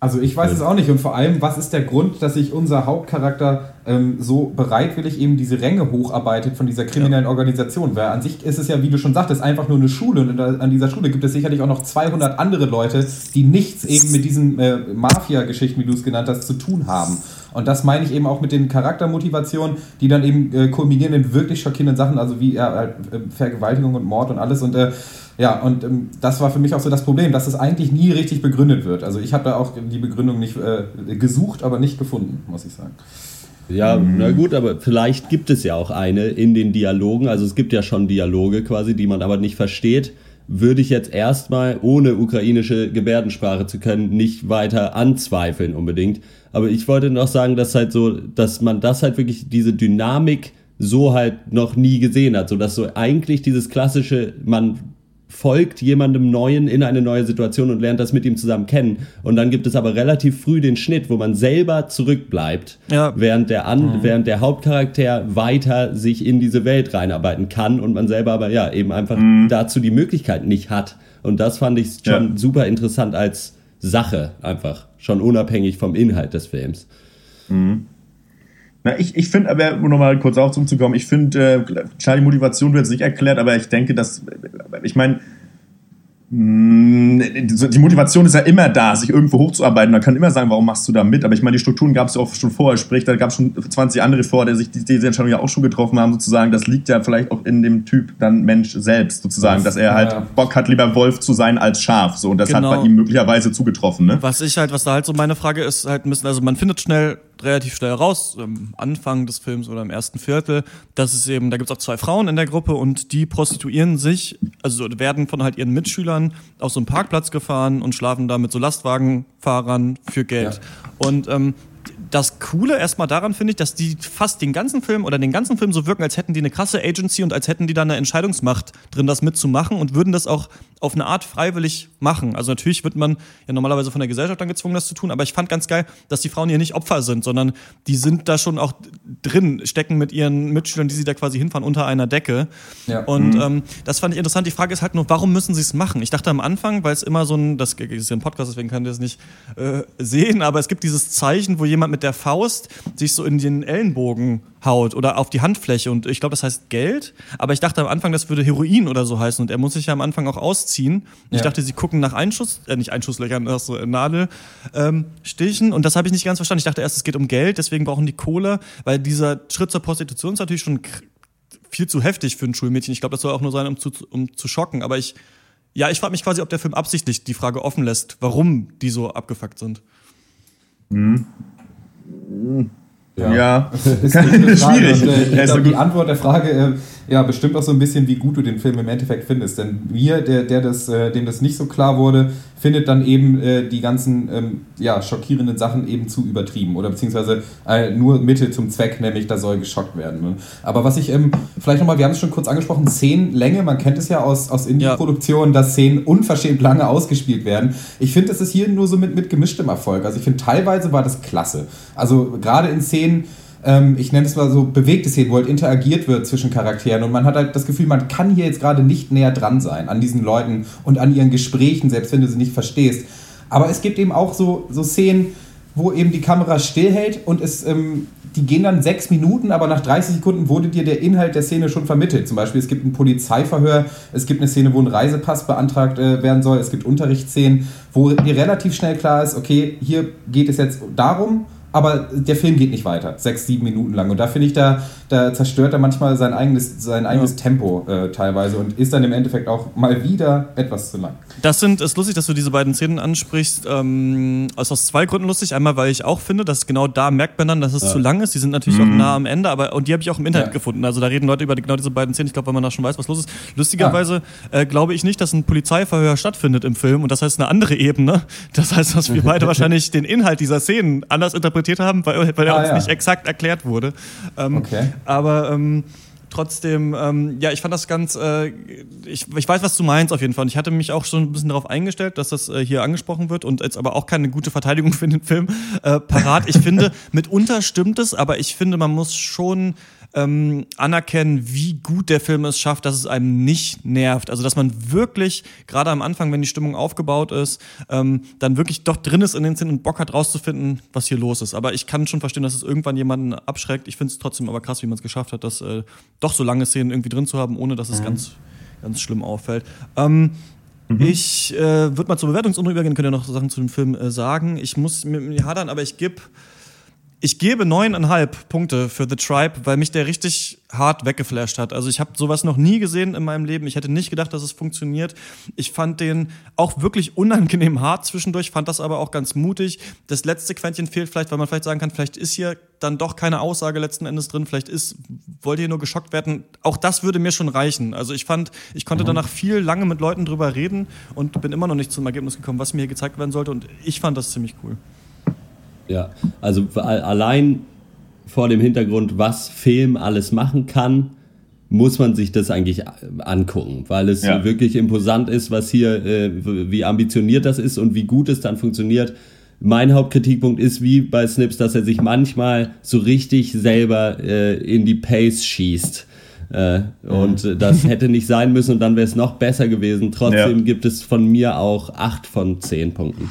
[SPEAKER 4] Also ich weiß es auch nicht und vor allem, was ist der Grund, dass sich unser Hauptcharakter ähm, so bereitwillig eben diese Ränge hocharbeitet von dieser kriminellen Organisation? Weil an sich ist es ja, wie du schon sagtest, einfach nur eine Schule und an dieser Schule gibt es sicherlich auch noch 200 andere Leute, die nichts eben mit diesen äh, Mafia-Geschichten, wie du es genannt hast, zu tun haben. Und das meine ich eben auch mit den Charaktermotivationen, die dann eben äh, kulminieren in wirklich schockierenden Sachen, also wie halt, äh, Vergewaltigung und Mord und alles und äh, ja, und ähm, das war für mich auch so das Problem, dass es eigentlich nie richtig begründet wird. Also ich habe da auch die Begründung nicht äh, gesucht, aber nicht gefunden, muss ich sagen.
[SPEAKER 3] Ja, na gut, aber vielleicht gibt es ja auch eine in den Dialogen. Also es gibt ja schon Dialoge quasi, die man aber nicht versteht. Würde ich jetzt erstmal, ohne ukrainische Gebärdensprache zu können, nicht weiter anzweifeln unbedingt. Aber ich wollte noch sagen, dass halt so, dass man das halt wirklich, diese Dynamik so halt noch nie gesehen hat. So dass so eigentlich dieses klassische, man folgt jemandem Neuen in eine neue Situation und lernt das mit ihm zusammen kennen. Und dann gibt es aber relativ früh den Schnitt, wo man selber zurückbleibt,
[SPEAKER 1] Ja.
[SPEAKER 3] während, der An während der Hauptcharakter weiter sich in diese Welt reinarbeiten kann und man selber aber ja eben einfach dazu die Möglichkeit nicht hat. Und das fand ich schon
[SPEAKER 8] Ja.
[SPEAKER 3] super interessant als Sache einfach, schon unabhängig vom Inhalt des Films.
[SPEAKER 8] Na, ich, ich finde, aber um nochmal kurz auf zurückzukommen, ich finde, äh, klar, die Motivation wird jetzt nicht erklärt, aber ich denke, dass, ich meine, die Motivation ist ja immer da, sich irgendwo hochzuarbeiten. Man kann immer sagen, warum machst du da mit? Aber ich meine, die Strukturen gab es ja auch schon vorher. Sprich, da gab es schon 20 andere vor, die sich die, diese Entscheidung ja auch schon getroffen haben, sozusagen. Das liegt ja vielleicht auch in dem Typ dann Mensch selbst, sozusagen, dass er halt
[SPEAKER 4] Ja.
[SPEAKER 8] Bock hat, lieber Wolf zu sein als Schaf. So, und das
[SPEAKER 1] Genau.
[SPEAKER 8] hat bei ihm möglicherweise zugetroffen, ne?
[SPEAKER 1] Was ich halt, was da halt so meine Frage ist, halt ein bisschen, also man findet schnell, relativ schnell raus, am Anfang des Films oder im ersten Viertel, dass es eben, da gibt es auch zwei Frauen in der Gruppe und die prostituieren sich, also werden von halt ihren Mitschülern auf so einen Parkplatz gefahren und schlafen da mit so Lastwagenfahrern für Geld. Und ähm, das Coole erstmal daran finde ich, dass die fast den ganzen Film oder den ganzen Film so wirken, als hätten die eine krasse Agency und als hätten die da eine Entscheidungsmacht drin, das mitzumachen und würden das auch auf eine Art freiwillig machen. Also natürlich wird man ja normalerweise von der Gesellschaft dann gezwungen, das zu tun, aber ich fand ganz geil, dass die Frauen hier nicht Opfer sind, sondern die sind da schon auch drin, stecken mit ihren Mitschülern, die sie da quasi hinfahren, unter einer Decke.
[SPEAKER 4] Ja.
[SPEAKER 1] Und ähm, das fand ich interessant. Die Frage ist halt nur, warum müssen sie es machen? Ich dachte am Anfang, weil es immer so ein, das ist ja ein Podcast, deswegen kann ich das nicht äh, sehen, aber es gibt dieses Zeichen, wo jemand mit der Faust sich so in den Ellenbogen haut oder auf die Handfläche und ich glaube, das heißt Geld, aber ich dachte am Anfang, das würde Heroin oder so heißen und er muss sich ja am Anfang auch ausziehen. Ich
[SPEAKER 4] Ja.
[SPEAKER 1] dachte, sie gucken nach Einschuss, äh, nicht Einschusslöchern, nach so Nadelstichen ähm, Stichen. und das habe ich nicht ganz verstanden. Ich dachte erst, es geht um Geld, deswegen brauchen die Kohle, weil dieser Schritt zur Prostitution ist natürlich schon viel zu heftig für ein Schulmädchen. Ich glaube, das soll auch nur sein, um zu, um zu schocken, aber ich ja, ich frage mich quasi, ob der Film absichtlich die Frage offen lässt, warum die so abgefuckt sind.
[SPEAKER 8] Ja,
[SPEAKER 4] ist eine gute Frage.
[SPEAKER 8] schwierig.
[SPEAKER 4] Äh, ich
[SPEAKER 8] Ja, ist
[SPEAKER 4] glaube,
[SPEAKER 8] so
[SPEAKER 4] die. Antwort der Frage äh, ja, bestimmt auch so ein bisschen, wie gut du den Film im Endeffekt findest. Denn mir, der, der das, äh, dem das nicht so klar wurde, findet dann eben äh, die ganzen ähm, ja, schockierenden Sachen eben zu übertrieben. Oder beziehungsweise äh, nur Mittel zum Zweck, nämlich da soll geschockt werden. Ne? Aber was ich ähm, vielleicht nochmal, wir haben es schon kurz angesprochen, Szenenlänge, man kennt es ja aus, aus Indie-Produktionen, dass Szenen unverschämt lange ausgespielt werden. Ich finde, es ist hier nur so mit, mit gemischtem Erfolg. Also ich finde, teilweise war das klasse. Also gerade in Szenen, ähm, ich nenne es mal so bewegte Szenen, wo halt interagiert wird zwischen Charakteren und man hat halt das Gefühl, man kann hier jetzt gerade nicht näher dran sein an diesen Leuten und an ihren Gesprächen, selbst wenn du sie nicht verstehst. Aber es gibt eben auch so, so Szenen, wo eben die Kamera stillhält und es, ähm, die gehen dann sechs Minuten, aber nach 30 Sekunden wurde dir der Inhalt der Szene schon vermittelt. Zum Beispiel, es gibt ein Polizeiverhör, es gibt eine Szene, wo ein Reisepass beantragt äh, werden soll, es gibt Unterrichtsszenen, wo dir relativ schnell klar ist, okay, hier geht es jetzt darum, aber der Film geht nicht weiter, sechs, sieben Minuten lang. Und da finde ich, da, da zerstört er manchmal sein eigenes, sein eigenes Tempo äh, teilweise und ist dann im Endeffekt auch mal wieder etwas zu lang.
[SPEAKER 1] Das sind, ist lustig, dass du diese beiden Szenen ansprichst. Ähm, also aus zwei Gründen lustig. Einmal, weil ich auch finde, dass genau da merkt man dann, dass es zu lang ist. Die sind natürlich auch nah am Ende, aber und die habe ich auch im Internet
[SPEAKER 4] Ja.
[SPEAKER 1] gefunden. Also da reden Leute über genau diese beiden Szenen. Ich glaube, weil man da schon weiß, was los ist. Lustigerweise äh, glaube ich nicht, dass ein Polizeiverhör stattfindet im Film und das heißt eine andere Ebene. Das heißt, dass wir beide wahrscheinlich den Inhalt dieser Szenen anders interpretiert haben, weil, weil er
[SPEAKER 4] Ah,
[SPEAKER 1] uns
[SPEAKER 4] ja.
[SPEAKER 1] nicht exakt erklärt wurde. Ähm,
[SPEAKER 4] Okay.
[SPEAKER 1] Aber ähm, trotzdem, ähm, ja, ich fand das ganz, äh, ich, ich weiß, was du meinst auf jeden Fall. Und ich hatte mich auch schon ein bisschen darauf eingestellt, dass das äh, hier angesprochen wird und jetzt aber auch keine gute Verteidigung für den Film äh, parat. Ich finde, mitunter stimmt es, aber ich finde, man muss schon ähm, anerkennen, wie gut der Film es schafft, dass es einem nicht nervt. Also, dass man wirklich, gerade am Anfang, wenn die Stimmung aufgebaut ist, ähm, dann wirklich doch drin ist in den Szenen und Bock hat rauszufinden, was hier los ist. Aber ich kann schon verstehen, dass es irgendwann jemanden abschreckt. Ich finde es trotzdem aber krass, wie man es geschafft hat, das äh, doch so lange Szenen irgendwie drin zu haben, ohne dass es ganz, ganz schlimm auffällt. Ähm, Ich äh, würde mal zur Bewertungsrunde übergehen, könnt ihr noch Sachen zu dem Film äh, sagen. Ich muss mit mir hadern, aber ich gebe ich gebe neuneinhalb Punkte für The Tribe, weil mich der richtig hart weggeflasht hat. Also ich habe sowas noch nie gesehen in meinem Leben. Ich hätte nicht gedacht, dass es funktioniert. Ich fand den auch wirklich unangenehm hart zwischendurch, fand das aber auch ganz mutig. Das letzte Quäntchen fehlt vielleicht, weil man vielleicht sagen kann, vielleicht ist hier dann doch keine Aussage letzten Endes drin. Vielleicht ist, wollte hier nur geschockt werden. Auch das würde mir schon reichen. Also ich fand, ich konnte danach viel lange mit Leuten drüber reden und bin immer noch nicht zum Ergebnis gekommen, was mir hier gezeigt werden sollte. Und ich fand das ziemlich cool.
[SPEAKER 3] Ja, also allein vor dem Hintergrund, was Film alles machen kann, muss man sich das eigentlich a- angucken, weil es
[SPEAKER 8] Ja.
[SPEAKER 3] wirklich imposant ist, was hier, äh, wie ambitioniert das ist und wie gut es dann funktioniert. Mein Hauptkritikpunkt ist wie bei Snips, dass er sich manchmal so richtig selber äh, in die Pace schießt. Äh, und äh, das hätte nicht sein müssen und dann wäre es noch besser gewesen. Trotzdem
[SPEAKER 8] Ja.
[SPEAKER 3] gibt es von mir auch acht von zehn Punkten.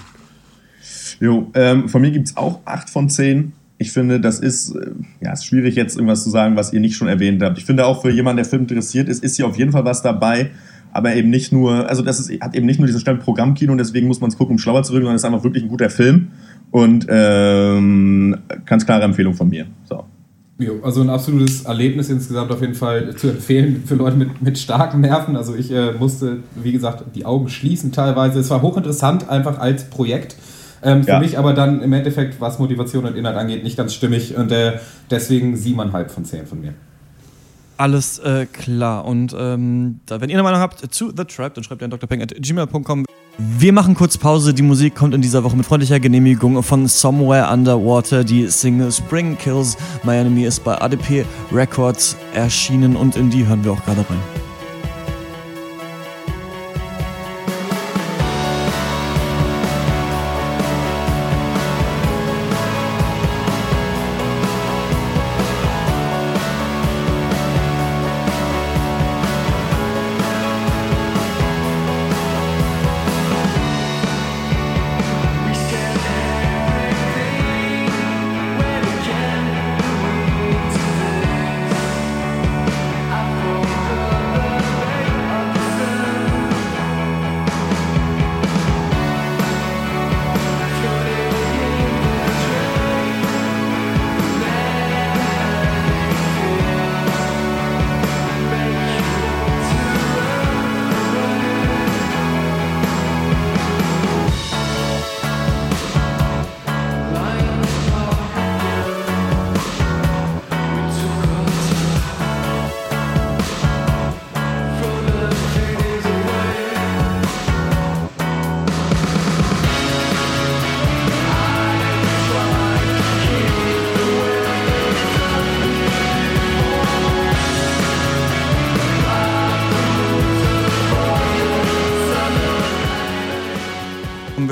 [SPEAKER 8] Jo, ähm, von mir gibt es auch 8 von 10. Ich finde, das ist, äh, ja, ist schwierig jetzt irgendwas zu sagen, was ihr nicht schon erwähnt habt. Ich finde auch für jemanden, der Film interessiert ist, ist hier auf jeden Fall was dabei. Aber eben nicht nur, also das ist, hat eben nicht nur diesen Stempel Programmkino und deswegen muss man es gucken, um schlauer zu wirken, sondern es ist einfach wirklich ein guter Film. Und ähm, ganz klare Empfehlung von mir. So.
[SPEAKER 4] Jo, also ein absolutes Erlebnis insgesamt auf jeden Fall zu empfehlen für Leute mit, mit starken Nerven. Also ich äh, musste, wie gesagt, die Augen schließen teilweise. Es war hochinteressant einfach als Projekt. Ähm, für
[SPEAKER 8] Ja.
[SPEAKER 4] mich aber dann im Endeffekt, was Motivation und Inhalt angeht, nicht ganz stimmig. Und äh, deswegen siebeneinhalb von zehn von mir.
[SPEAKER 1] Alles äh, klar. Und ähm, da, wenn ihr eine Meinung habt zu The Trap, dann schreibt ihr an drpeng.gmail.com. Wir machen kurz Pause. Die Musik kommt in dieser Woche mit freundlicher Genehmigung von Somewhere Underwater. Die Single Spring Kills My Enemy ist bei ADP Records erschienen und in die hören wir auch gerade rein.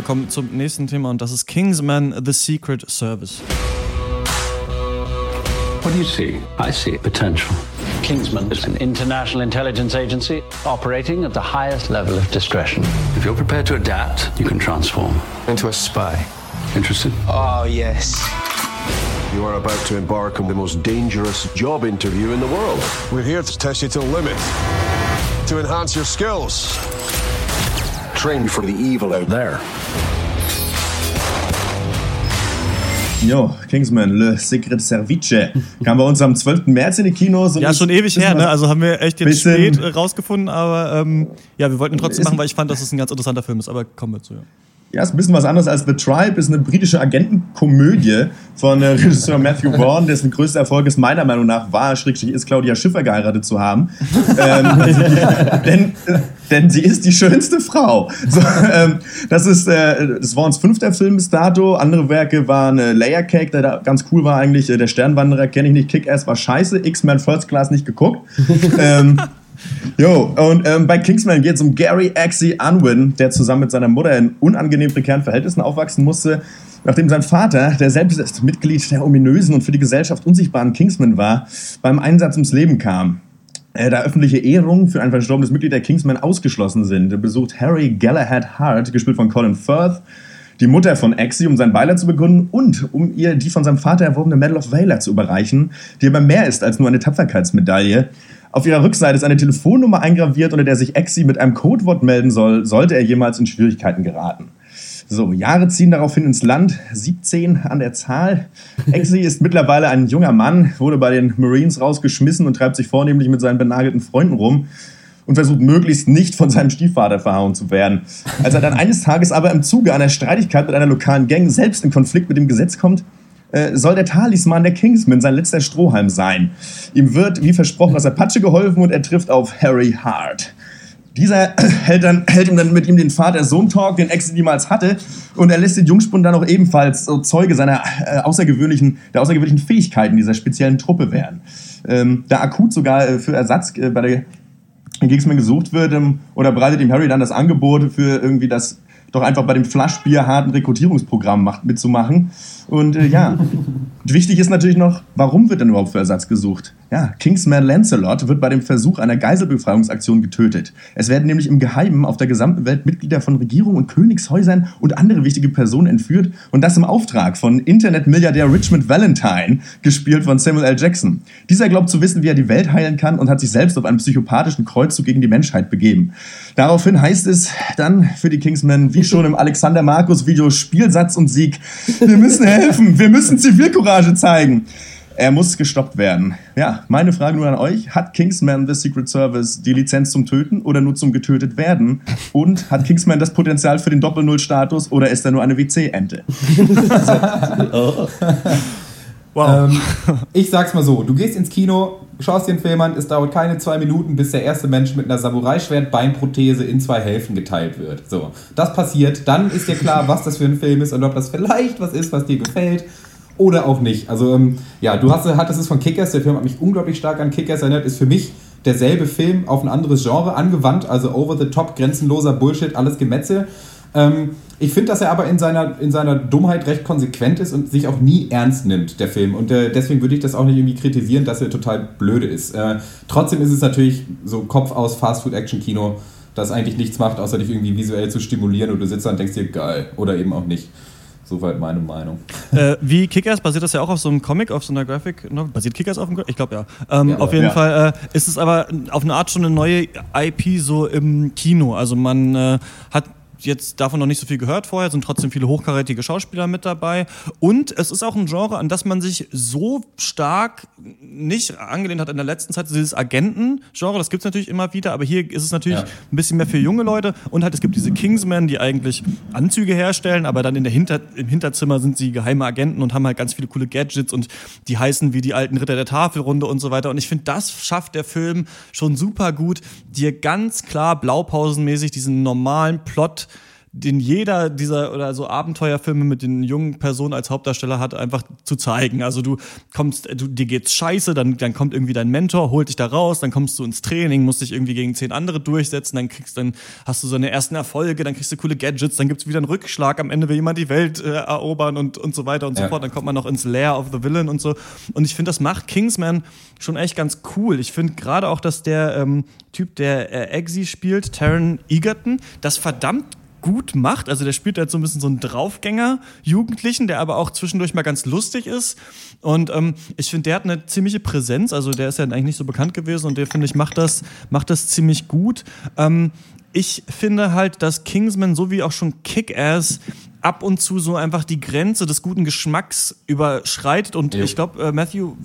[SPEAKER 1] Kommen zum nächsten Thema und das ist Kingsman The Secret Service.
[SPEAKER 6] What do you see?
[SPEAKER 9] I see potential.
[SPEAKER 10] Kingsman is an international intelligence agency operating at the highest level of discretion.
[SPEAKER 9] If you're prepared to adapt, you can transform.
[SPEAKER 6] Into a spy.
[SPEAKER 9] Interested?
[SPEAKER 10] Oh, yes.
[SPEAKER 11] You are about to embark on the most dangerous job interview in the world. We're here to test you to the limit, to enhance your skills, train you for the evil out there.
[SPEAKER 8] Jo, Kingsman, Le Secret Service. Kam bei uns am 12. März in die Kinos.
[SPEAKER 1] Ja, schon ewig her, ne? Also haben wir echt jetzt spät äh, rausgefunden, aber ähm, ja, wir wollten ihn trotzdem machen, weil ich fand, dass es ein ganz interessanter Film ist. Aber kommen wir zu. Ja.
[SPEAKER 8] Ja, ist ein bisschen was anderes als The Tribe, ist eine britische Agentenkomödie von äh, Regisseur Matthew Vaughn, dessen größter Erfolg es meiner Meinung nach war, schrägstrich ist Claudia Schiffer geheiratet zu haben. ähm, denn, denn sie ist die schönste Frau. So, ähm, das ist äh, das Vaughns fünfter Film bis dato. Andere Werke waren äh, Layer Cake, der da ganz cool war eigentlich. Äh, der Sternwanderer kenne ich nicht. Kick-Ass war scheiße. X-Men First Class nicht geguckt. ähm, Jo, und ähm, bei Kingsman geht es um Gary Axie Unwin, der zusammen mit seiner Mutter in unangenehm prekären Verhältnissen aufwachsen musste, nachdem sein Vater, der selbst Mitglied der ominösen und für die Gesellschaft unsichtbaren Kingsman war, beim Einsatz ums Leben kam. Äh, Da öffentliche Ehrungen für ein verstorbenes Mitglied der Kingsmen ausgeschlossen sind, besucht Harry Galahad Hart, gespielt von Colin Firth, die Mutter von Axie, um sein Beileid zu begründen und um ihr die von seinem Vater erworbene Medal of Valor zu überreichen, die aber mehr ist als nur eine Tapferkeitsmedaille. Auf ihrer Rückseite ist eine Telefonnummer eingraviert, unter der sich Axie mit einem Codewort melden soll, sollte er jemals in Schwierigkeiten geraten. So, Jahre ziehen daraufhin ins Land, 17 an der Zahl. Axie ist mittlerweile ein junger Mann, wurde bei den Marines rausgeschmissen und treibt sich vornehmlich mit seinen benagelten Freunden rum und versucht möglichst nicht von seinem Stiefvater verhauen zu werden. Als er dann eines Tages aber im Zuge einer Streitigkeit mit einer lokalen Gang selbst in Konflikt mit dem Gesetz kommt, äh, soll der Talisman der Kingsman sein letzter Strohhalm sein. Ihm wird, wie versprochen, aus der Patsche geholfen und er trifft auf Harry Hart. Dieser hält, dann, hält ihm dann mit ihm den Vater-Sohn-Talk, den Ex niemals hatte, und er lässt den Jungspund dann auch ebenfalls so Zeuge seiner äh, außergewöhnlichen, der außergewöhnlichen Fähigkeiten dieser speziellen Truppe werden. Ähm, da akut sogar äh, für Ersatz äh, bei der Kingsman gesucht wird, ähm, oder bereitet ihm Harry dann das Angebot für irgendwie das doch einfach bei dem Flaschbier harten Rekrutierungsprogramm macht, mitzumachen. Und äh, ja, wichtig ist natürlich noch, warum wird denn überhaupt für Ersatz gesucht? Ja, Kingsman Lancelot wird bei dem Versuch einer Geiselbefreiungsaktion getötet. Es werden nämlich im Geheimen auf der gesamten Welt Mitglieder von Regierung und Königshäusern und andere wichtige Personen entführt und das im Auftrag von Internetmilliardär Richmond Valentine, gespielt von Samuel L. Jackson. Dieser glaubt zu wissen, wie er die Welt heilen kann und hat sich selbst auf einen psychopathischen Kreuzzug gegen die Menschheit begeben. Daraufhin heißt es dann für die Kingsmen, wie schon im Alexander Markus Video Spielsatz und Sieg, wir müssen helfen, wir müssen Zivilcourage zeigen. Er muss gestoppt werden. Ja, meine Frage nur an euch. Hat Kingsman The Secret Service die Lizenz zum Töten oder nur zum getötet werden? Und hat Kingsman das Potenzial für den Doppel-Null-Status oder ist er nur eine WC-Ente?
[SPEAKER 1] Wow.
[SPEAKER 4] Ähm, ich sag's mal so, du gehst ins Kino, schaust dir einen Film an, es dauert keine zwei Minuten, bis der erste Mensch mit einer Samurai-Schwert-Beinprothese in zwei Hälften geteilt wird. So, das passiert, dann ist dir klar, was das für ein Film ist und ob das vielleicht was ist, was dir gefällt oder auch nicht. Also, ähm, ja, du hast, hattest es von Kickers, der Film hat mich unglaublich stark an Kickers erinnert, ist für mich derselbe Film auf ein anderes Genre angewandt, also over the top, grenzenloser Bullshit, alles Gemetzel. Ähm, ich finde, dass er aber in seiner, in seiner Dummheit recht konsequent ist und sich auch nie ernst nimmt, der Film. Und äh, deswegen würde ich das auch nicht irgendwie kritisieren, dass er total blöde ist. Äh, trotzdem ist es natürlich so Kopf aus Fast-Food-Action-Kino, das eigentlich nichts macht, außer dich irgendwie visuell zu stimulieren und du sitzt da und denkst dir, geil. Oder eben auch nicht. Soweit meine Meinung.
[SPEAKER 1] äh, wie Kickers basiert das ja auch auf so einem Comic, auf so einer Graphic. No? Basiert Kickers auf einem Graphic? Ich glaube ja. Ähm,
[SPEAKER 4] Ja.
[SPEAKER 1] auf jeden
[SPEAKER 8] Ja.
[SPEAKER 1] Fall äh, ist es aber auf eine Art schon eine neue IP so im Kino. Also man äh, hat jetzt davon noch nicht so viel gehört vorher, sind trotzdem viele hochkarätige Schauspieler mit dabei. Und es ist auch ein Genre, an das man sich so stark nicht angelehnt hat in der letzten Zeit. Dieses Agenten-Genre, das gibt es natürlich immer wieder, aber hier ist es natürlich
[SPEAKER 4] Ja.
[SPEAKER 1] ein bisschen mehr für junge Leute. Und halt, es gibt diese Kingsmen, die eigentlich Anzüge herstellen, aber dann in der Hinter im Hinterzimmer sind sie geheime Agenten und haben halt ganz viele coole Gadgets und die heißen wie die alten Ritter der Tafelrunde und so weiter. Und ich finde, das schafft der Film schon super gut, dir ganz klar blaupausenmäßig diesen normalen Plot den jeder dieser oder so Abenteuerfilme mit den jungen Personen als Hauptdarsteller hat, einfach zu zeigen. Also du kommst, du, dir geht's scheiße, dann, dann kommt irgendwie dein Mentor, holt dich da raus, dann kommst du ins Training, musst dich irgendwie gegen zehn andere durchsetzen, dann kriegst dann hast du so eine ersten Erfolge, dann kriegst du coole Gadgets, dann gibt's wieder einen Rückschlag, am Ende will jemand die Welt äh, erobern und, und so weiter und so
[SPEAKER 4] Ja.
[SPEAKER 1] fort. Dann kommt man noch ins Lair of the Villain und so. Und ich finde, das macht Kingsman schon echt ganz cool. Ich finde gerade auch, dass der ähm, Typ, der äh, Eggsy spielt, Taron Egerton, das verdammt gut macht. Also der spielt halt so ein bisschen so einen Draufgänger-Jugendlichen, der aber auch zwischendurch mal ganz lustig ist. Und ähm, ich finde, der hat eine ziemliche Präsenz. Also der ist ja eigentlich nicht so bekannt gewesen und der, finde ich, macht das, macht das ziemlich gut. Ähm, ich finde halt, dass Kingsman, so wie auch schon Kick-Ass, ab und zu so einfach die Grenze des guten Geschmacks überschreitet. Und ich glaube, äh, Matthew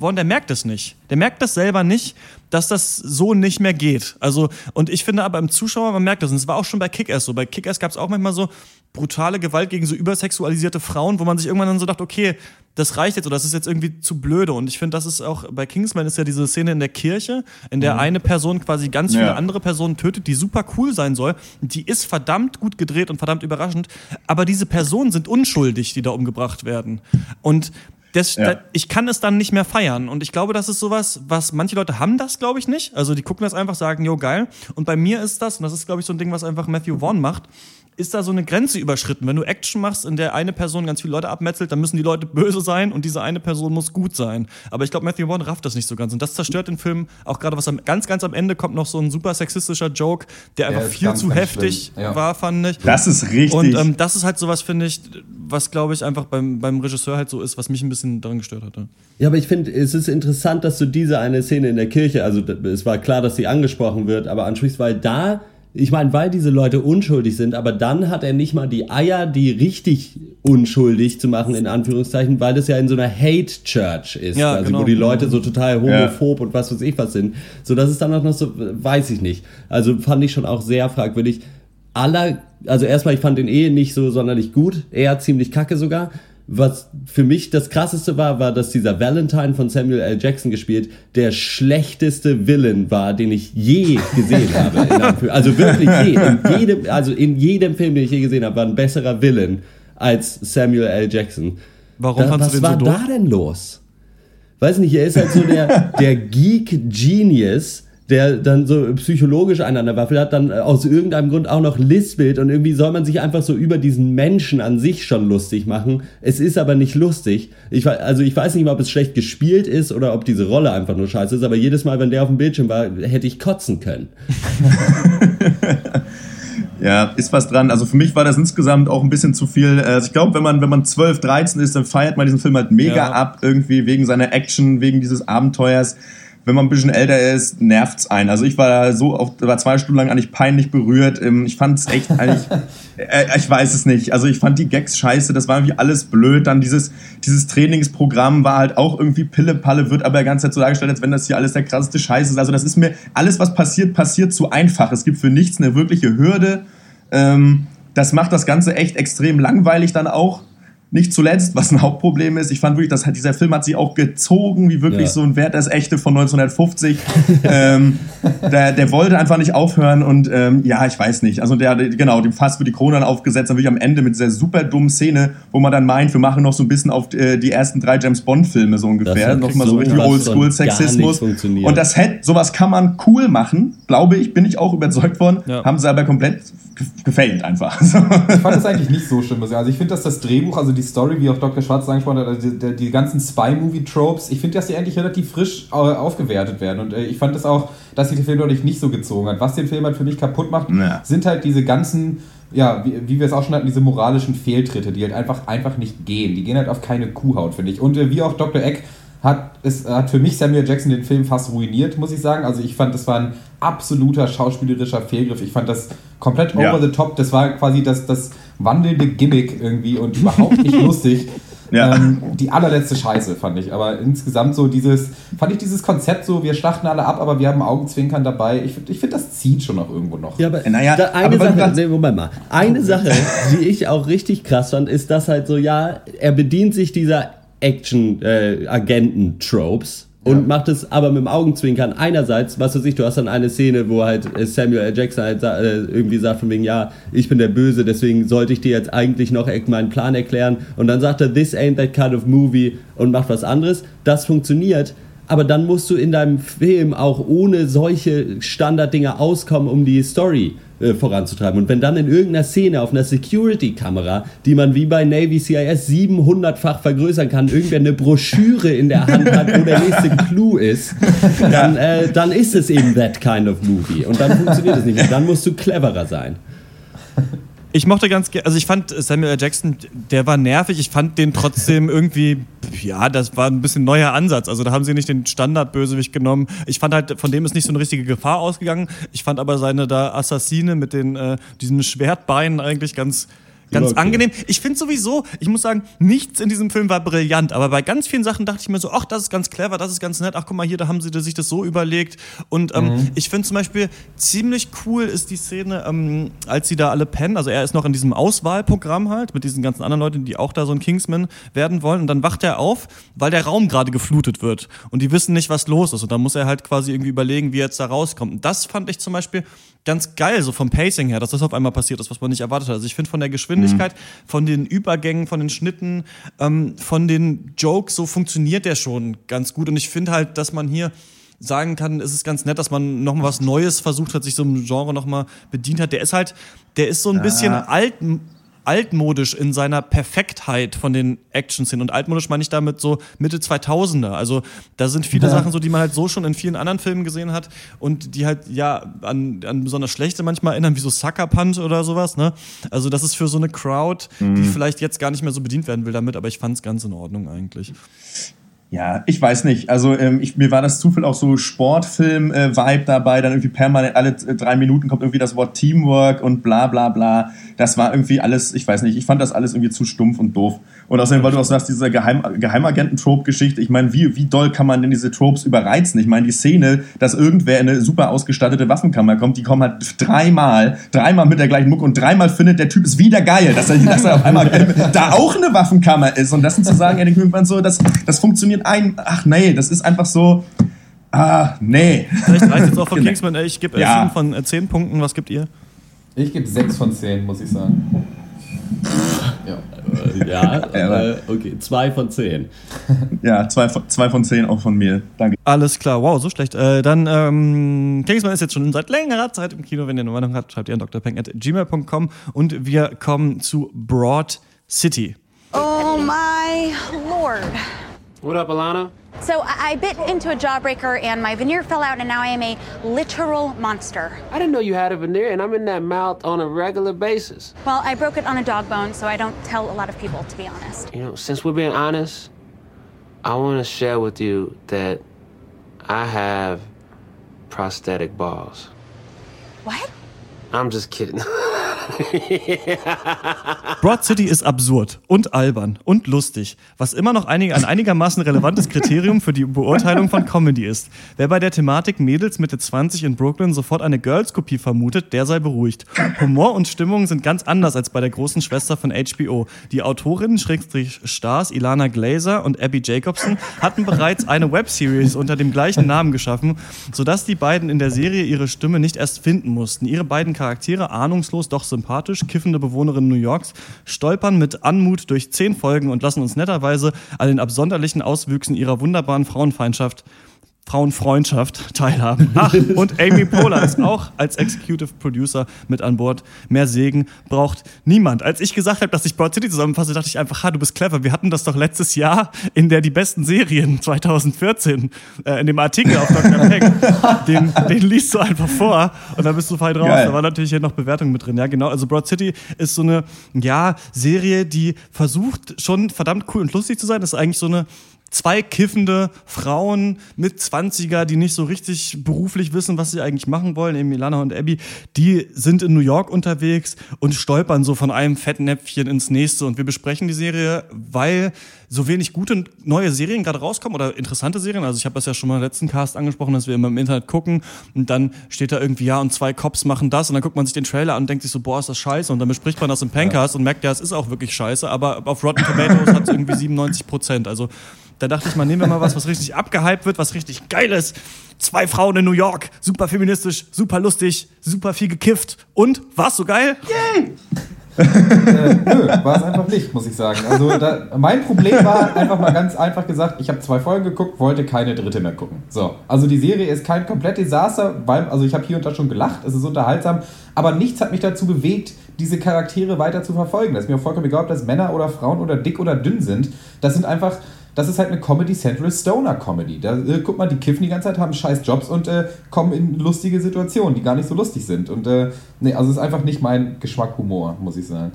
[SPEAKER 1] Vaughn, der merkt das nicht. Der merkt das selber nicht, dass das so nicht mehr geht. Also, und ich finde aber im Zuschauer, man merkt das. Und es war auch schon bei Kick-Ass so. Bei Kick-Ass gab es auch manchmal so brutale Gewalt gegen so übersexualisierte Frauen, wo man sich irgendwann dann so dachte, okay, das reicht jetzt oder das ist jetzt irgendwie zu blöde. Und ich finde, das ist auch bei Kingsman ist ja diese Szene in der Kirche, in der
[SPEAKER 8] Mhm.
[SPEAKER 1] eine Person quasi ganz viele
[SPEAKER 8] Ja.
[SPEAKER 1] andere Personen tötet, die super cool sein soll. Die ist verdammt gut gedreht und verdammt überraschend. Aber diese Personen sind unschuldig, die da umgebracht werden. Und das,
[SPEAKER 8] Ja.
[SPEAKER 1] da, ich kann es dann nicht mehr feiern. Und ich glaube, das ist sowas, was manche Leute haben das, glaube ich, nicht. Also die gucken das einfach, sagen, jo, geil. Und bei mir ist das, und das ist, glaube ich, so ein Ding, was einfach Matthew Vaughn macht, ist da so eine Grenze überschritten. Wenn du Action machst, in der eine Person ganz viele Leute abmetzelt, dann müssen die Leute böse sein und diese eine Person muss gut sein. Aber ich glaube, Matthew Vaughn rafft das nicht so ganz. Und das zerstört den Film auch gerade, was am, ganz, ganz am Ende kommt noch so ein super sexistischer Joke, der einfach
[SPEAKER 4] ist
[SPEAKER 1] viel
[SPEAKER 4] ganz,
[SPEAKER 1] zu
[SPEAKER 4] ganz
[SPEAKER 1] heftig.
[SPEAKER 4] Ja.
[SPEAKER 1] war, fand ich.
[SPEAKER 8] Das ist richtig.
[SPEAKER 1] Und ähm, das ist halt sowas, finde ich, was, glaube ich, einfach beim, beim Regisseur halt so ist, was mich ein bisschen daran gestört hatte.
[SPEAKER 3] Ja, aber ich finde, es ist interessant, dass du diese eine Szene in der Kirche, also es war klar, dass sie angesprochen wird, aber ansprichst, weil da, ich meine, weil diese Leute unschuldig sind, aber dann hat er nicht mal die Eier, die richtig unschuldig zu machen, in Anführungszeichen, weil das ja in so einer Hate Church ist,
[SPEAKER 1] Ja,
[SPEAKER 3] also
[SPEAKER 1] genau.
[SPEAKER 3] wo die Leute so total homophob und was weiß ich was sind. So, das ist dann auch noch so, weiß ich nicht. Also fand ich schon auch sehr fragwürdig. Aller, also erstmal, ich fand den eh nicht so sonderlich gut, eher ziemlich kacke sogar. Was für mich das krasseste war, war, dass dieser Valentine von Samuel L. Jackson gespielt der schlechteste Villain war, den ich je gesehen habe. Also wirklich je. In jedem, also in jedem Film, den ich je gesehen habe, war ein besserer Villain als Samuel L. Jackson.
[SPEAKER 1] Warum
[SPEAKER 3] da,
[SPEAKER 1] fandst
[SPEAKER 3] was
[SPEAKER 1] du den
[SPEAKER 3] war
[SPEAKER 1] so doof?
[SPEAKER 3] da denn los? Weiß nicht, er ist halt so der, der Geek-Genius, der dann so psychologisch einen an der Waffel hat, dann äh, aus irgendeinem Grund auch noch lispelt und irgendwie soll man sich einfach so über diesen Menschen an sich schon lustig machen. Es ist aber nicht lustig. Ich, also ich weiß nicht mal, ob es schlecht gespielt ist oder ob diese Rolle einfach nur scheiße ist, aber jedes Mal, wenn der auf dem Bildschirm war, hätte ich kotzen können.
[SPEAKER 8] Ja, ist was dran. Also für mich war das insgesamt auch ein bisschen zu viel. Also ich glaube, wenn man, wenn man 12, 13 ist, dann feiert man diesen Film halt mega
[SPEAKER 1] Ja.
[SPEAKER 8] ab, irgendwie wegen seiner Action, wegen dieses Abenteuers. Wenn man ein bisschen älter ist, nervt's einen. Also ich war da so auf, war zwei Stunden lang eigentlich peinlich berührt. Ähm, Ich fand's echt eigentlich, äh, ich weiß es nicht. Also ich fand die Gags scheiße, das war irgendwie alles blöd. Dann dieses, dieses Trainingsprogramm war halt auch irgendwie Pille-Palle, wird aber die ganze Zeit so dargestellt, als wenn das hier alles der krasseste Scheiß ist. Also das ist mir, alles was passiert, passiert zu einfach. Es gibt für nichts eine wirkliche Hürde. Ähm, das macht das Ganze echt extrem langweilig dann auch. Nicht zuletzt, was ein Hauptproblem ist, ich fand wirklich, dass halt dieser Film hat sich auch gezogen, wie wirklich
[SPEAKER 3] Ja.
[SPEAKER 8] so ein Wert das Echte von 1950. ähm, der, der wollte einfach nicht aufhören und ähm, ja, ich weiß nicht. Also der, genau, dem Fass wird die Krone dann aufgesetzt, dann wirklich am Ende mit dieser super dummen Szene, wo man dann meint, wir machen noch so ein bisschen auf äh, die ersten drei James Bond Filme so ungefähr, nochmal so richtig
[SPEAKER 3] sowas von
[SPEAKER 8] Oldschool
[SPEAKER 3] gar
[SPEAKER 8] Sexismus.
[SPEAKER 3] nicht funktioniert.
[SPEAKER 8] Und das hätte, sowas kann man cool machen, glaube ich, bin ich auch überzeugt von.
[SPEAKER 1] Ja.
[SPEAKER 8] Haben sie aber komplett ge- gefailt einfach.
[SPEAKER 4] Ich fand das eigentlich nicht so schlimm. Also ich finde, dass das Drehbuch, also die Story, wie auch Dr. Schwarz angesprochen hat, also die, die, ganzen Spy-Movie-Tropes, ich finde, dass die eigentlich relativ frisch äh, aufgewertet werden. Und äh, ich fand das auch, dass sich der Film deutlich nicht so gezogen hat. Was den Film halt für mich kaputt macht,
[SPEAKER 8] Ja.
[SPEAKER 4] sind halt diese ganzen, ja, wie, wie wir es auch schon hatten, diese moralischen Fehltritte, die halt einfach, einfach nicht gehen. Die gehen halt auf keine Kuhhaut, finde ich. Und äh, wie auch Dr. Eck hat, es hat für mich Samuel Jackson den Film fast ruiniert, muss ich sagen. Also ich fand, das war ein absoluter schauspielerischer Fehlgriff. Ich fand das komplett over
[SPEAKER 8] Ja.
[SPEAKER 4] the top. Das war quasi das, das wandelnde Gimmick irgendwie und überhaupt nicht lustig.
[SPEAKER 8] Ja.
[SPEAKER 4] Ähm, die allerletzte Scheiße, fand ich. Aber insgesamt so dieses, fand ich dieses Konzept so, wir schlachten alle ab, aber wir haben Augenzwinkern dabei. Ich, find- ich finde, das zieht schon noch irgendwo noch.
[SPEAKER 3] Ja, aber
[SPEAKER 8] Naja,
[SPEAKER 3] da, eine
[SPEAKER 8] aber
[SPEAKER 3] Sache, nee, Moment mal. Eine Sache, die ich auch richtig krass fand, ist, dass halt so, ja, er bedient sich dieser Action-Agenten-Tropes. und macht es aber mit dem Augenzwinkern. Einerseits, was weiß ich, du hast dann eine Szene, wo halt äh, Samuel L. Jackson halt äh, irgendwie sagt von wegen, ja, ich bin der Böse, deswegen sollte ich dir jetzt eigentlich noch e- meinen Plan erklären. Und dann sagt er, this ain't that kind of movie und macht was anderes. Das funktioniert. Aber dann musst du in deinem Film auch ohne solche Standarddinger auskommen, um die Story äh, voranzutreiben. Und wenn dann in irgendeiner Szene auf einer Security-Kamera, die man wie bei Navy CIS 700-fach vergrößern kann, irgendwer eine Broschüre in der Hand hat, wo der nächste Clou ist, dann, äh, dann ist es eben that kind of movie. Und dann funktioniert es nicht mehr. Dann musst du cleverer sein.
[SPEAKER 1] Ich mochte ganz gerne, also ich fand Samuel L. Jackson, der war nervig. Ich fand den trotzdem irgendwie, ja, das war ein bisschen neuer Ansatz. Also da haben sie nicht den Standard-Bösewicht genommen. Ich fand halt, von dem ist nicht so eine richtige Gefahr ausgegangen. Ich fand aber seine da Assassine mit den, äh, diesen Schwertbeinen eigentlich ganz, ganz
[SPEAKER 3] Okay.
[SPEAKER 1] angenehm. Ich finde sowieso, ich muss sagen, nichts in diesem Film war brillant, aber bei ganz vielen Sachen dachte ich mir so, ach, das ist ganz clever, das ist ganz nett, ach, guck mal hier, da haben sie sich das so überlegt. Und ähm,
[SPEAKER 4] Mhm.
[SPEAKER 1] ich finde zum Beispiel ziemlich cool ist die Szene, ähm, als sie da alle pennen, also er ist noch in diesem Auswahlprogramm halt, mit diesen ganzen anderen Leuten, die auch da so ein Kingsman werden wollen und dann wacht er auf, weil der Raum gerade geflutet wird und die wissen nicht, was los ist und dann muss er halt quasi irgendwie überlegen, wie er jetzt da rauskommt. Und das fand ich zum Beispiel ganz geil, so vom Pacing her, dass das auf einmal passiert ist, was man nicht erwartet hat. Also ich finde von der Geschwindigkeit, von den Übergängen, von den Schnitten, ähm, von den Jokes, so funktioniert der schon ganz gut. Und ich finde halt, dass man hier sagen kann, es ist ganz nett, dass man noch mal was Neues versucht hat, sich so einem Genre noch mal bedient hat. Der ist halt, der ist so ein bisschen alt, altmodisch in seiner Perfektheit von den Action-Szenen. Und altmodisch meine ich damit so Mitte 2000er. Also da sind viele
[SPEAKER 4] Ja.
[SPEAKER 1] Sachen so, die man halt so schon in vielen anderen Filmen gesehen hat und die halt ja an, an besonders schlechte manchmal erinnern, wie so Sucker Punch oder sowas. Ne? Also das ist für so eine Crowd, die
[SPEAKER 8] Mhm.
[SPEAKER 1] vielleicht jetzt gar nicht mehr so bedient werden will damit, aber ich fand es ganz in Ordnung eigentlich.
[SPEAKER 8] Ja, ich weiß nicht. Also ähm, ich, mir war das zu viel auch so Sportfilm-Vibe dabei. Dann irgendwie permanent alle äh, drei Minuten kommt irgendwie das Wort Teamwork und bla bla bla. Das war irgendwie alles, ich weiß nicht, ich fand das alles irgendwie zu stumpf und doof. Und außerdem, weil du auch sagst, diese Geheim Geheimagenten-Trope-Geschichte, ich meine, wie, wie doll kann man denn diese Tropes überreizen? Ich meine, die Szene, dass irgendwer in eine super ausgestattete Waffenkammer kommt, die kommen halt dreimal, dreimal mit der gleichen Mucke und dreimal findet der Typ es wieder geil, dass er, dass er auf einmal da auch eine Waffenkammer ist. Und das sind zu sagen, ja, mir irgendwann so, das, das funktioniert ein, ach nee, das ist einfach so, ah, nee.
[SPEAKER 1] Vielleicht reicht jetzt auch von Kingsman. Ich gebe äh,
[SPEAKER 8] Ja.
[SPEAKER 1] sieben von äh, zehn Punkten. Was gibt ihr?
[SPEAKER 4] Ich gebe 6 von 10, muss ich sagen. Ja.
[SPEAKER 3] Äh, Ja, äh, okay, zwei von zehn.
[SPEAKER 8] Ja, zwei von, zwei von zehn auch von mir. Danke.
[SPEAKER 1] Alles klar, wow, so schlecht. Äh, dann, ähm, Kingsman ist jetzt schon seit längerer Zeit im Kino. Wenn ihr eine Meinung habt, schreibt ihr an drpeng.gmail.com und wir kommen zu Broad City.
[SPEAKER 12] Oh my lord.
[SPEAKER 13] What up, Alana?
[SPEAKER 12] So I bit into a jawbreaker and my veneer fell out and now I am a literal monster.
[SPEAKER 13] I didn't know you had a veneer, and I'm in that mouth on a regular basis.
[SPEAKER 12] Well, I broke it on a dog bone, so I don't tell a lot of people, to be honest.
[SPEAKER 13] You know, since we're being honest, I want to share with you that I have prosthetic balls.
[SPEAKER 12] What?
[SPEAKER 13] I'm just kidding.
[SPEAKER 1] Broad City ist absurd und albern und lustig, was immer noch einig, ein einigermaßen relevantes Kriterium für die Beurteilung von Comedy ist. Wer bei der Thematik Mädels Mitte 20 in Brooklyn sofort eine Girls-Kopie vermutet, der sei beruhigt. Humor und Stimmung sind ganz anders als bei der großen Schwester von HBO. Die Autorinnen Schrägstrich Stars Ilana Glazer und Abby Jacobson hatten bereits eine Webseries unter dem gleichen Namen geschaffen, sodass die beiden in der Serie ihre Stimme nicht erst finden mussten. Ihre beiden Charaktere, ahnungslos, doch sympathisch, kiffende Bewohnerinnen New Yorks, stolpern mit Anmut durch zehn Folgen und lassen uns netterweise an den absonderlichen Auswüchsen ihrer wunderbaren Frauenfeindschaft Frauenfreundschaft teilhaben. Ach, und Amy Poehler ist auch als Executive Producer mit an Bord. Mehr Segen braucht niemand. Als ich gesagt habe, dass ich Broad City zusammenfasse, dachte ich einfach, ha, du bist clever. Wir hatten das doch letztes Jahr in der die besten Serien 2014 äh, in dem Artikel auf Dr. Peng. Den, den liest du einfach vor und dann bist du fein raus.
[SPEAKER 8] Geil.
[SPEAKER 1] Da war natürlich hier noch Bewertung mit drin. Ja, genau. Also Broad City ist so eine, ja, Serie, die versucht schon verdammt cool und lustig zu sein. Das ist eigentlich so eine zwei kiffende Frauen mit 20er, die nicht so richtig beruflich wissen, was sie eigentlich machen wollen, eben Milana und Abby, die sind in New York unterwegs und stolpern so von einem Fettnäpfchen ins nächste. Und wir besprechen die Serie, weil so wenig gute neue Serien gerade rauskommen oder interessante Serien. Also ich habe das ja schon mal im letzten Cast angesprochen, dass wir immer im Internet gucken und dann steht da irgendwie, ja, und zwei Cops machen das und dann guckt man sich den Trailer an und denkt sich so, boah, ist das scheiße. Und dann bespricht man das im Pencast und merkt, ja, es ist auch wirklich scheiße, aber auf Rotten Tomatoes hat es irgendwie 97 Prozent. Also Da dachte ich mal, nehmen wir mal was, was richtig abgehypt wird, was richtig geil ist. Zwei Frauen in New York, super feministisch, super lustig, super viel gekifft. Und, war's so geil?
[SPEAKER 4] Yay! Äh, nö, war es einfach nicht, muss ich sagen. Also da, mein Problem war einfach mal ganz einfach gesagt, ich habe zwei Folgen geguckt, wollte keine dritte mehr gucken. So, also die Serie ist kein komplett Desaster, weil, also ich habe hier und da schon gelacht, es ist unterhaltsam, aber nichts hat mich dazu bewegt, diese Charaktere weiter zu verfolgen. Das ist mir auch vollkommen egal, ob das Männer oder Frauen oder dick oder dünn sind. Das sind einfach das ist halt eine Comedy Central Stoner Comedy. Da, äh, guck mal, die kiffen die ganze Zeit, haben scheiß Jobs und äh, kommen in lustige Situationen, die gar nicht so lustig sind. Und äh, nee, also es ist einfach nicht mein Geschmack Humor, muss ich sagen.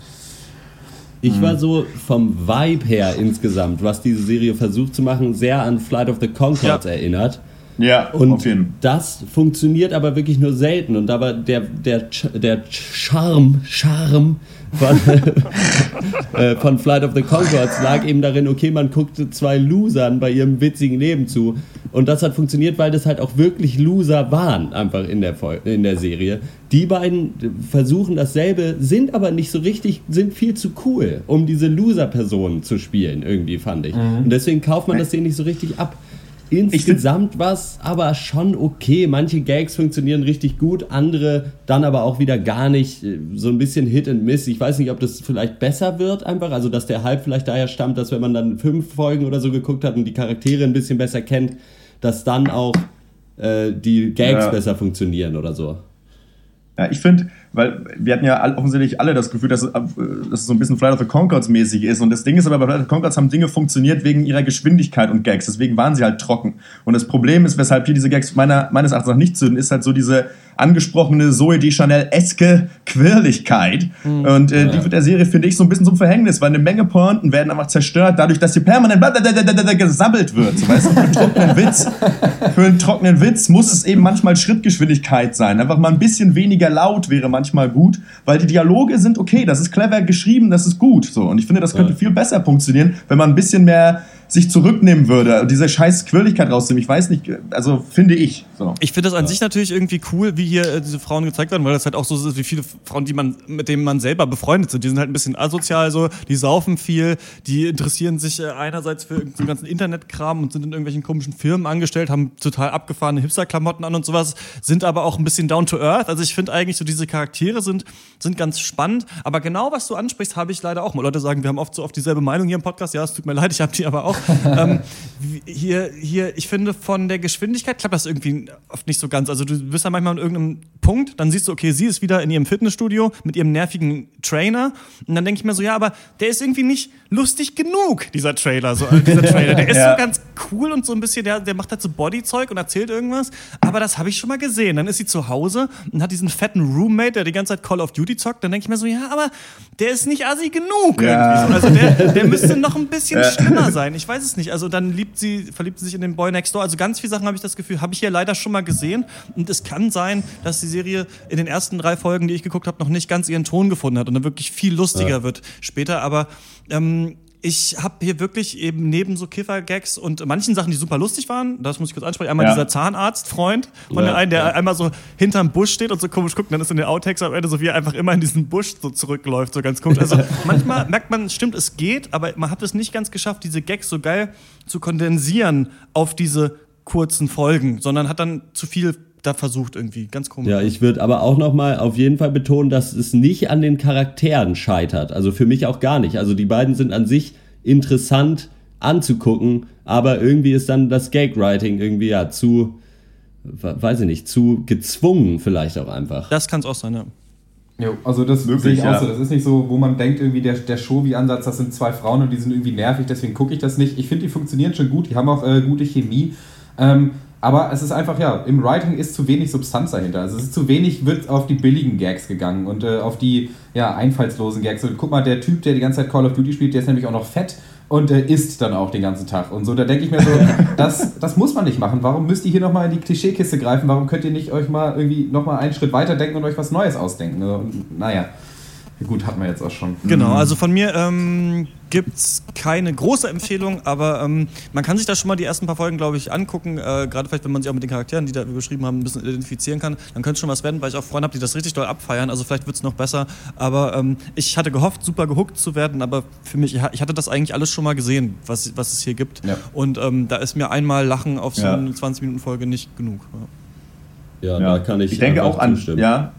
[SPEAKER 3] Ich war so vom Vibe her insgesamt, was diese Serie versucht zu machen, sehr an Flight of the Conchords ja. erinnert.
[SPEAKER 8] Ja,
[SPEAKER 3] und auf jeden. das funktioniert aber wirklich nur selten. Und aber der, der, der Charme, Charme von, äh, von Flight of the Concords lag eben darin, okay, man guckte zwei Losern bei ihrem witzigen Leben zu. Und das hat funktioniert, weil das halt auch wirklich Loser waren, einfach in der, in der Serie. Die beiden versuchen dasselbe, sind aber nicht so richtig, sind viel zu cool, um diese Loser-Personen zu spielen, irgendwie, fand ich. Mhm. Und deswegen kauft man das denen nicht so richtig ab. Insgesamt was aber schon okay. Manche Gags funktionieren richtig gut, andere dann aber auch wieder gar nicht. So ein bisschen Hit and Miss. Ich weiß nicht, ob das vielleicht besser wird einfach. Also, dass der Hype vielleicht daher stammt, dass wenn man dann fünf Folgen oder so geguckt hat und die Charaktere ein bisschen besser kennt, dass dann auch äh, die Gags ja. besser funktionieren oder so.
[SPEAKER 8] Ja, ich finde, weil wir hatten ja offensichtlich alle das Gefühl, dass, äh, dass es so ein bisschen Flight of the Concords mäßig ist. Und das Ding ist aber, bei Flight of the Concords haben Dinge funktioniert wegen ihrer Geschwindigkeit und Gags. Deswegen waren sie halt trocken. Und das Problem ist, weshalb hier diese Gags meiner, meines Erachtens nach nicht zünden, ist halt so diese angesprochene Zoe de Chanel-eske Quirligkeit. Mhm. Und äh, die wird der Serie, finde ich, so ein bisschen zum Verhängnis, weil eine Menge Pointen werden einfach zerstört, dadurch, dass hier permanent gesabbelt wird. So, weißt du, für einen trockenen Witz, für einen trockenen Witz muss es eben manchmal Schrittgeschwindigkeit sein. Einfach mal ein bisschen weniger laut wäre manchmal gut, weil die Dialoge sind okay, das ist clever geschrieben, das ist gut. So. Und ich finde, das könnte ja. viel besser funktionieren, wenn man ein bisschen mehr sich zurücknehmen würde und diese scheiß Quirligkeit rausnehmen. Ich weiß nicht, also finde ich. So.
[SPEAKER 1] Ich finde das an ja. sich natürlich irgendwie cool, wie hier äh, diese Frauen gezeigt werden, weil das halt auch so ist, wie viele Frauen, die man, mit denen man selber befreundet sind. Die sind halt ein bisschen asozial so, die saufen viel, die interessieren sich äh, einerseits für den ganzen Internetkram und sind in irgendwelchen komischen Firmen angestellt, haben total abgefahrene Hipster-Klamotten an und sowas, sind aber auch ein bisschen down to earth. Also ich finde eigentlich so diese Charaktere sind, sind ganz spannend. Aber genau was du ansprichst, habe ich leider auch. Leute sagen, wir haben oft so oft dieselbe Meinung hier im Podcast. Ja, es tut mir leid, ich habe die aber auch ähm, hier, hier, ich finde, von der Geschwindigkeit klappt das irgendwie oft nicht so ganz. Also du bist dann manchmal an irgendeinem Punkt, dann siehst du, okay, sie ist wieder in ihrem Fitnessstudio mit ihrem nervigen Trainer. Und dann denke ich mir so, ja, aber der ist irgendwie nicht lustig genug, dieser Trailer. So, äh, dieser Trailer. Der ist ja. so ganz cool und so ein bisschen, der, der macht halt so Bodyzeug und erzählt irgendwas. Aber das habe ich schon mal gesehen. Dann ist sie zu Hause und hat diesen fetten Roommate, der die ganze Zeit Call of Duty zockt. Dann denke ich mir so, ja, aber der ist nicht assi genug. Ja. Also der, der müsste noch ein bisschen ja. schlimmer sein. Ich weiß es nicht. Also dann liebt sie, verliebt sie sich in den Boy Next Door. Also ganz viele Sachen habe ich das Gefühl, habe ich hier leider schon mal gesehen. Und es kann sein, dass die Serie in den ersten drei Folgen, die ich geguckt habe, noch nicht ganz ihren Ton gefunden hat und dann wirklich viel lustiger ja. wird später. Aber ähm, ich habe hier wirklich eben neben so Kiffer-Gags und manchen Sachen, die super lustig waren, das muss ich kurz ansprechen, einmal ja. dieser Zahnarztfreund von ja, der einen, der ja. einmal so hinterm Busch steht und so komisch guckt, und dann ist in den Outtakes am Ende so, wie er einfach immer in diesen Busch so zurückläuft, so ganz komisch. Also manchmal merkt man, stimmt, es geht, aber man hat es nicht ganz geschafft, diese Gags so geil zu kondensieren auf diese kurzen Folgen, sondern hat dann zu viel da versucht irgendwie. Ganz komisch.
[SPEAKER 3] Ja, ich würde aber auch nochmal auf jeden Fall betonen, dass es nicht an den Charakteren scheitert. Also für mich auch gar nicht. Also die beiden sind an sich interessant anzugucken, aber irgendwie ist dann das Gag-Writing irgendwie ja zu, weiß ich nicht, zu gezwungen vielleicht auch einfach.
[SPEAKER 1] Das kann es auch sein, ja.
[SPEAKER 4] Jo, also das Möglich, sehe ich ja. auch so. Das ist nicht so, wo man denkt, irgendwie der, der Show-Wie-Ansatz, das sind zwei Frauen und die sind irgendwie nervig, deswegen gucke ich das nicht. Ich finde, die funktionieren schon gut, die haben auch äh, gute Chemie. Ähm, aber es ist einfach, ja, im Writing ist zu wenig Substanz dahinter. Also es ist zu wenig, wird auf die billigen Gags gegangen und äh, auf die ja, einfallslosen Gags. Und guck mal, der Typ, der die ganze Zeit Call of Duty spielt, der ist nämlich auch noch fett und äh, isst dann auch den ganzen Tag. Und so, da denke ich mir so, das, das muss man nicht machen. Warum müsst ihr hier nochmal in die Klischeekiste greifen? Warum könnt ihr nicht euch mal irgendwie nochmal einen Schritt weiter denken und euch was Neues ausdenken? Und, naja. Gut, hat man jetzt auch schon.
[SPEAKER 1] Genau, also von mir ähm, gibt es keine große Empfehlung, aber ähm, man kann sich da schon mal die ersten paar Folgen, glaube ich, angucken. Äh, Gerade vielleicht, wenn man sich auch mit den Charakteren, die da beschrieben haben, ein bisschen identifizieren kann, dann könnte es schon was werden, weil ich auch Freunde habe, die das richtig doll abfeiern. Also vielleicht wird es noch besser. Aber ähm, ich hatte gehofft, super gehuckt zu werden, aber für mich, ich hatte das eigentlich alles schon mal gesehen, was, was es hier gibt.
[SPEAKER 4] Ja.
[SPEAKER 1] Und ähm, da ist mir einmal Lachen auf so
[SPEAKER 8] Ja.
[SPEAKER 1] eine 20-Minuten-Folge nicht genug. Ja.
[SPEAKER 3] Ja, da kann ich,
[SPEAKER 8] Ich denke auch an,
[SPEAKER 3] zustimmen.
[SPEAKER 8] ja,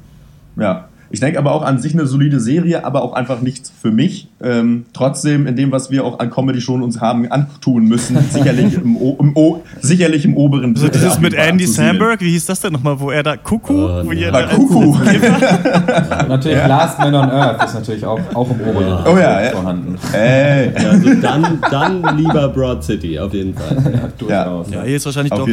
[SPEAKER 8] ja. Ich denke aber auch an sich eine solide Serie, aber auch einfach nichts für mich. Ähm, trotzdem in dem, was wir auch an Comedy schon uns haben antun müssen, sicherlich im, o im o sicherlich im oberen
[SPEAKER 1] Also
[SPEAKER 8] Drittel
[SPEAKER 1] dieses mit
[SPEAKER 8] anzusiedeln.
[SPEAKER 1] Andy Samberg, wie hieß das denn nochmal, wo er da Kuckuck,
[SPEAKER 3] Oh,
[SPEAKER 1] ihr
[SPEAKER 8] War
[SPEAKER 1] da
[SPEAKER 8] Kuckuck.
[SPEAKER 4] Natürlich Last Man on Earth ist natürlich auch, auch im oberen
[SPEAKER 8] Oh ja, ja.
[SPEAKER 4] vorhanden.
[SPEAKER 8] Ey.
[SPEAKER 3] Ja, also dann, dann lieber Broad City, auf jeden Fall.
[SPEAKER 4] Durchaus.
[SPEAKER 1] Ja, hier ist wahrscheinlich
[SPEAKER 8] Auf
[SPEAKER 1] doch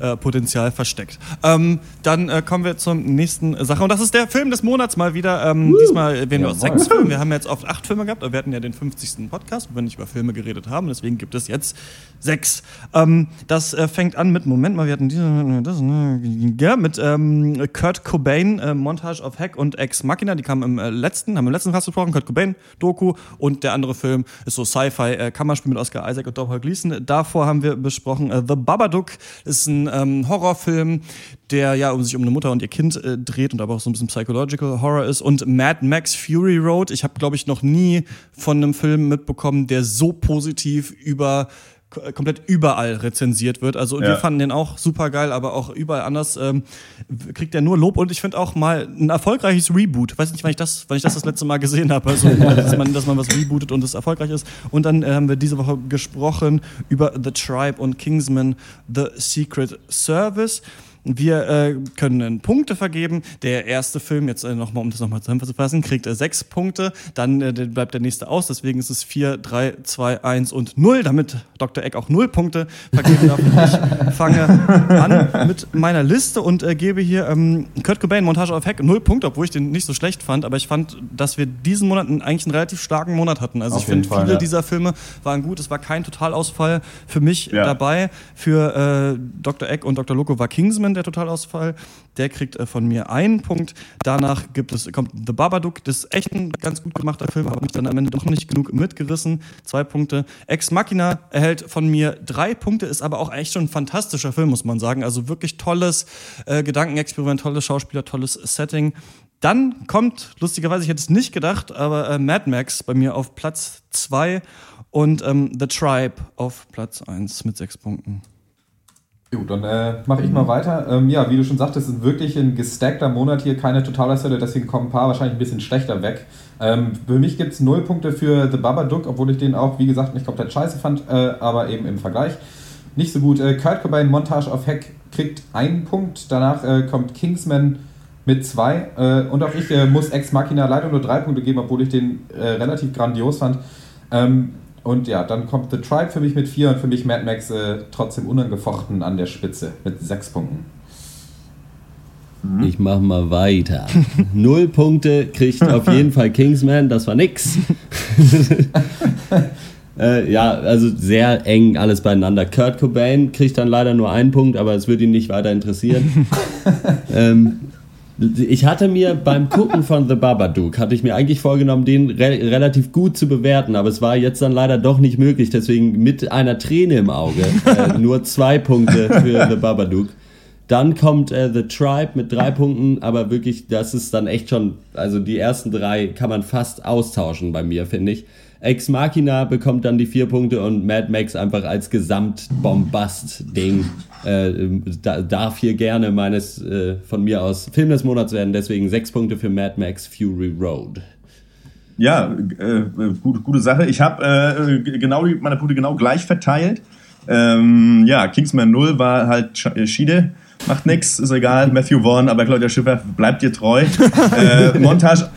[SPEAKER 1] äh, Potenzial versteckt. Ähm, dann äh, kommen wir zur nächsten Sache. Und das ist der Film des Monats mal wieder. Ähm, diesmal wählen wir aus sechs Filmen. Wir haben jetzt oft acht Filme gehabt, aber wir hatten ja den 50. Podcast, wo wir nicht über Filme geredet haben. Deswegen gibt es jetzt sechs. Ähm, das äh, fängt an mit, Moment mal, wir hatten diese, das, ne, ja, mit ähm, Kurt Cobain, äh, Montage of Hack und Ex Machina. Die kamen im äh, letzten, haben im letzten Cast besprochen. Kurt Cobain, Doku. Und der andere Film ist so Sci-Fi, Kammerspiel mit Oscar Isaac und Domhnall Gleeson. Davor haben wir besprochen The Babadook. ist ein ähm, Horrorfilm, der ja um sich um eine Mutter und ihr Kind äh, dreht und aber auch so ein bisschen Psychological Horror ist. Und Mad Max Fury Road. Ich habe, glaube ich, noch nie von einem Film mitbekommen, der so positiv über komplett überall rezensiert wird. Also wir
[SPEAKER 8] Ja.
[SPEAKER 1] fanden den auch super geil, aber auch überall anders ähm, kriegt er nur Lob und ich finde auch mal ein erfolgreiches Reboot. Weiß nicht, wann ich das, wann ich das das letzte Mal gesehen habe, also dass man, dass man was rebootet und es erfolgreich ist. Und dann äh, haben wir diese Woche gesprochen über The Tribe und Kingsman: The Secret Service. Wir äh, können Punkte vergeben. Der erste Film, jetzt äh, nochmal, um das nochmal zusammenzufassen, kriegt äh, sechs Punkte. Dann äh, bleibt der nächste aus. Deswegen ist es 4, 3, 2, 1 und 0, damit Dr. Eck auch 0 Punkte vergeben darf. Ich fange an mit meiner Liste und äh, gebe hier ähm, Kurt Cobain, Montage auf Hack, 0 Punkte, obwohl ich den nicht so schlecht fand. Aber ich fand, dass wir diesen Monat einen, eigentlich einen relativ starken Monat hatten. Also
[SPEAKER 4] Auf
[SPEAKER 1] ich finde, viele
[SPEAKER 4] ja.
[SPEAKER 1] dieser Filme waren gut. Es war kein Totalausfall für mich
[SPEAKER 8] Ja.
[SPEAKER 1] dabei. Für äh, Dr. Eck und Dr. Loco war Kingsman der Totalausfall. Der kriegt äh, von mir einen Punkt. Danach gibt es, kommt The Babadook. Das ist echt ein ganz gut gemachter Film, aber mich dann am Ende doch nicht genug mitgerissen. Zwei Punkte. Ex Machina erhält von mir drei Punkte, ist aber auch echt schon ein fantastischer Film, muss man sagen. Also wirklich tolles äh, Gedankenexperiment, tolle Schauspieler, tolles Setting. Dann kommt, lustigerweise, ich hätte es nicht gedacht, aber äh, Mad Max bei mir auf Platz zwei und ähm, The Tribe auf Platz eins mit sechs Punkten.
[SPEAKER 4] Gut, dann äh, mache ich mal weiter. Ähm, ja, wie du schon sagtest, ist wirklich ein gestackter Monat hier, keine Totalausfälle, deswegen kommen ein paar wahrscheinlich ein bisschen schlechter weg. Ähm, für mich gibt es null Punkte für The Babadook, obwohl ich den auch, wie gesagt, nicht komplett scheiße fand, äh, aber eben im Vergleich nicht so gut. Äh, Kurt Cobain Montage auf Heck kriegt einen Punkt, danach äh, kommt Kingsman mit zwei äh, und auch ich äh, muss Ex Machina leider nur drei Punkte geben, obwohl ich den äh, relativ grandios fand. Ähm, und ja, dann kommt The Tribe für mich mit vier und für mich Mad Max äh, trotzdem unangefochten an der Spitze mit sechs Punkten.
[SPEAKER 3] Ich mach mal weiter. Null Punkte kriegt auf jeden Fall Kingsman, das war nix. äh, ja, also sehr eng alles beieinander. Kurt Cobain kriegt dann leider nur einen Punkt, aber es wird ihn nicht weiter interessieren. ähm, ich hatte mir beim Gucken von The Babadook, hatte ich mir eigentlich vorgenommen, den re relativ gut zu bewerten, aber es war jetzt dann leider doch nicht möglich, deswegen mit einer Träne im Auge äh, nur zwei Punkte für The Babadook. Dann kommt äh, The Tribe mit drei Punkten, aber wirklich, das ist dann echt schon, also die ersten drei kann man fast austauschen bei mir, finde ich. Ex Machina bekommt dann die vier Punkte und Mad Max einfach als Gesamtbombast-Ding äh, da, darf hier gerne meines äh, von mir aus Film des Monats werden, deswegen sechs Punkte für Mad Max Fury Road.
[SPEAKER 8] Ja, äh, gute, gute Sache. Ich habe äh, genau meine Punkte genau gleich verteilt. Ähm, ja, Kingsman 0 war halt äh, Schiede. Macht nix, ist egal. Matthew Vaughn, aber Claudia Schiffer bleibt dir treu. äh, Montage,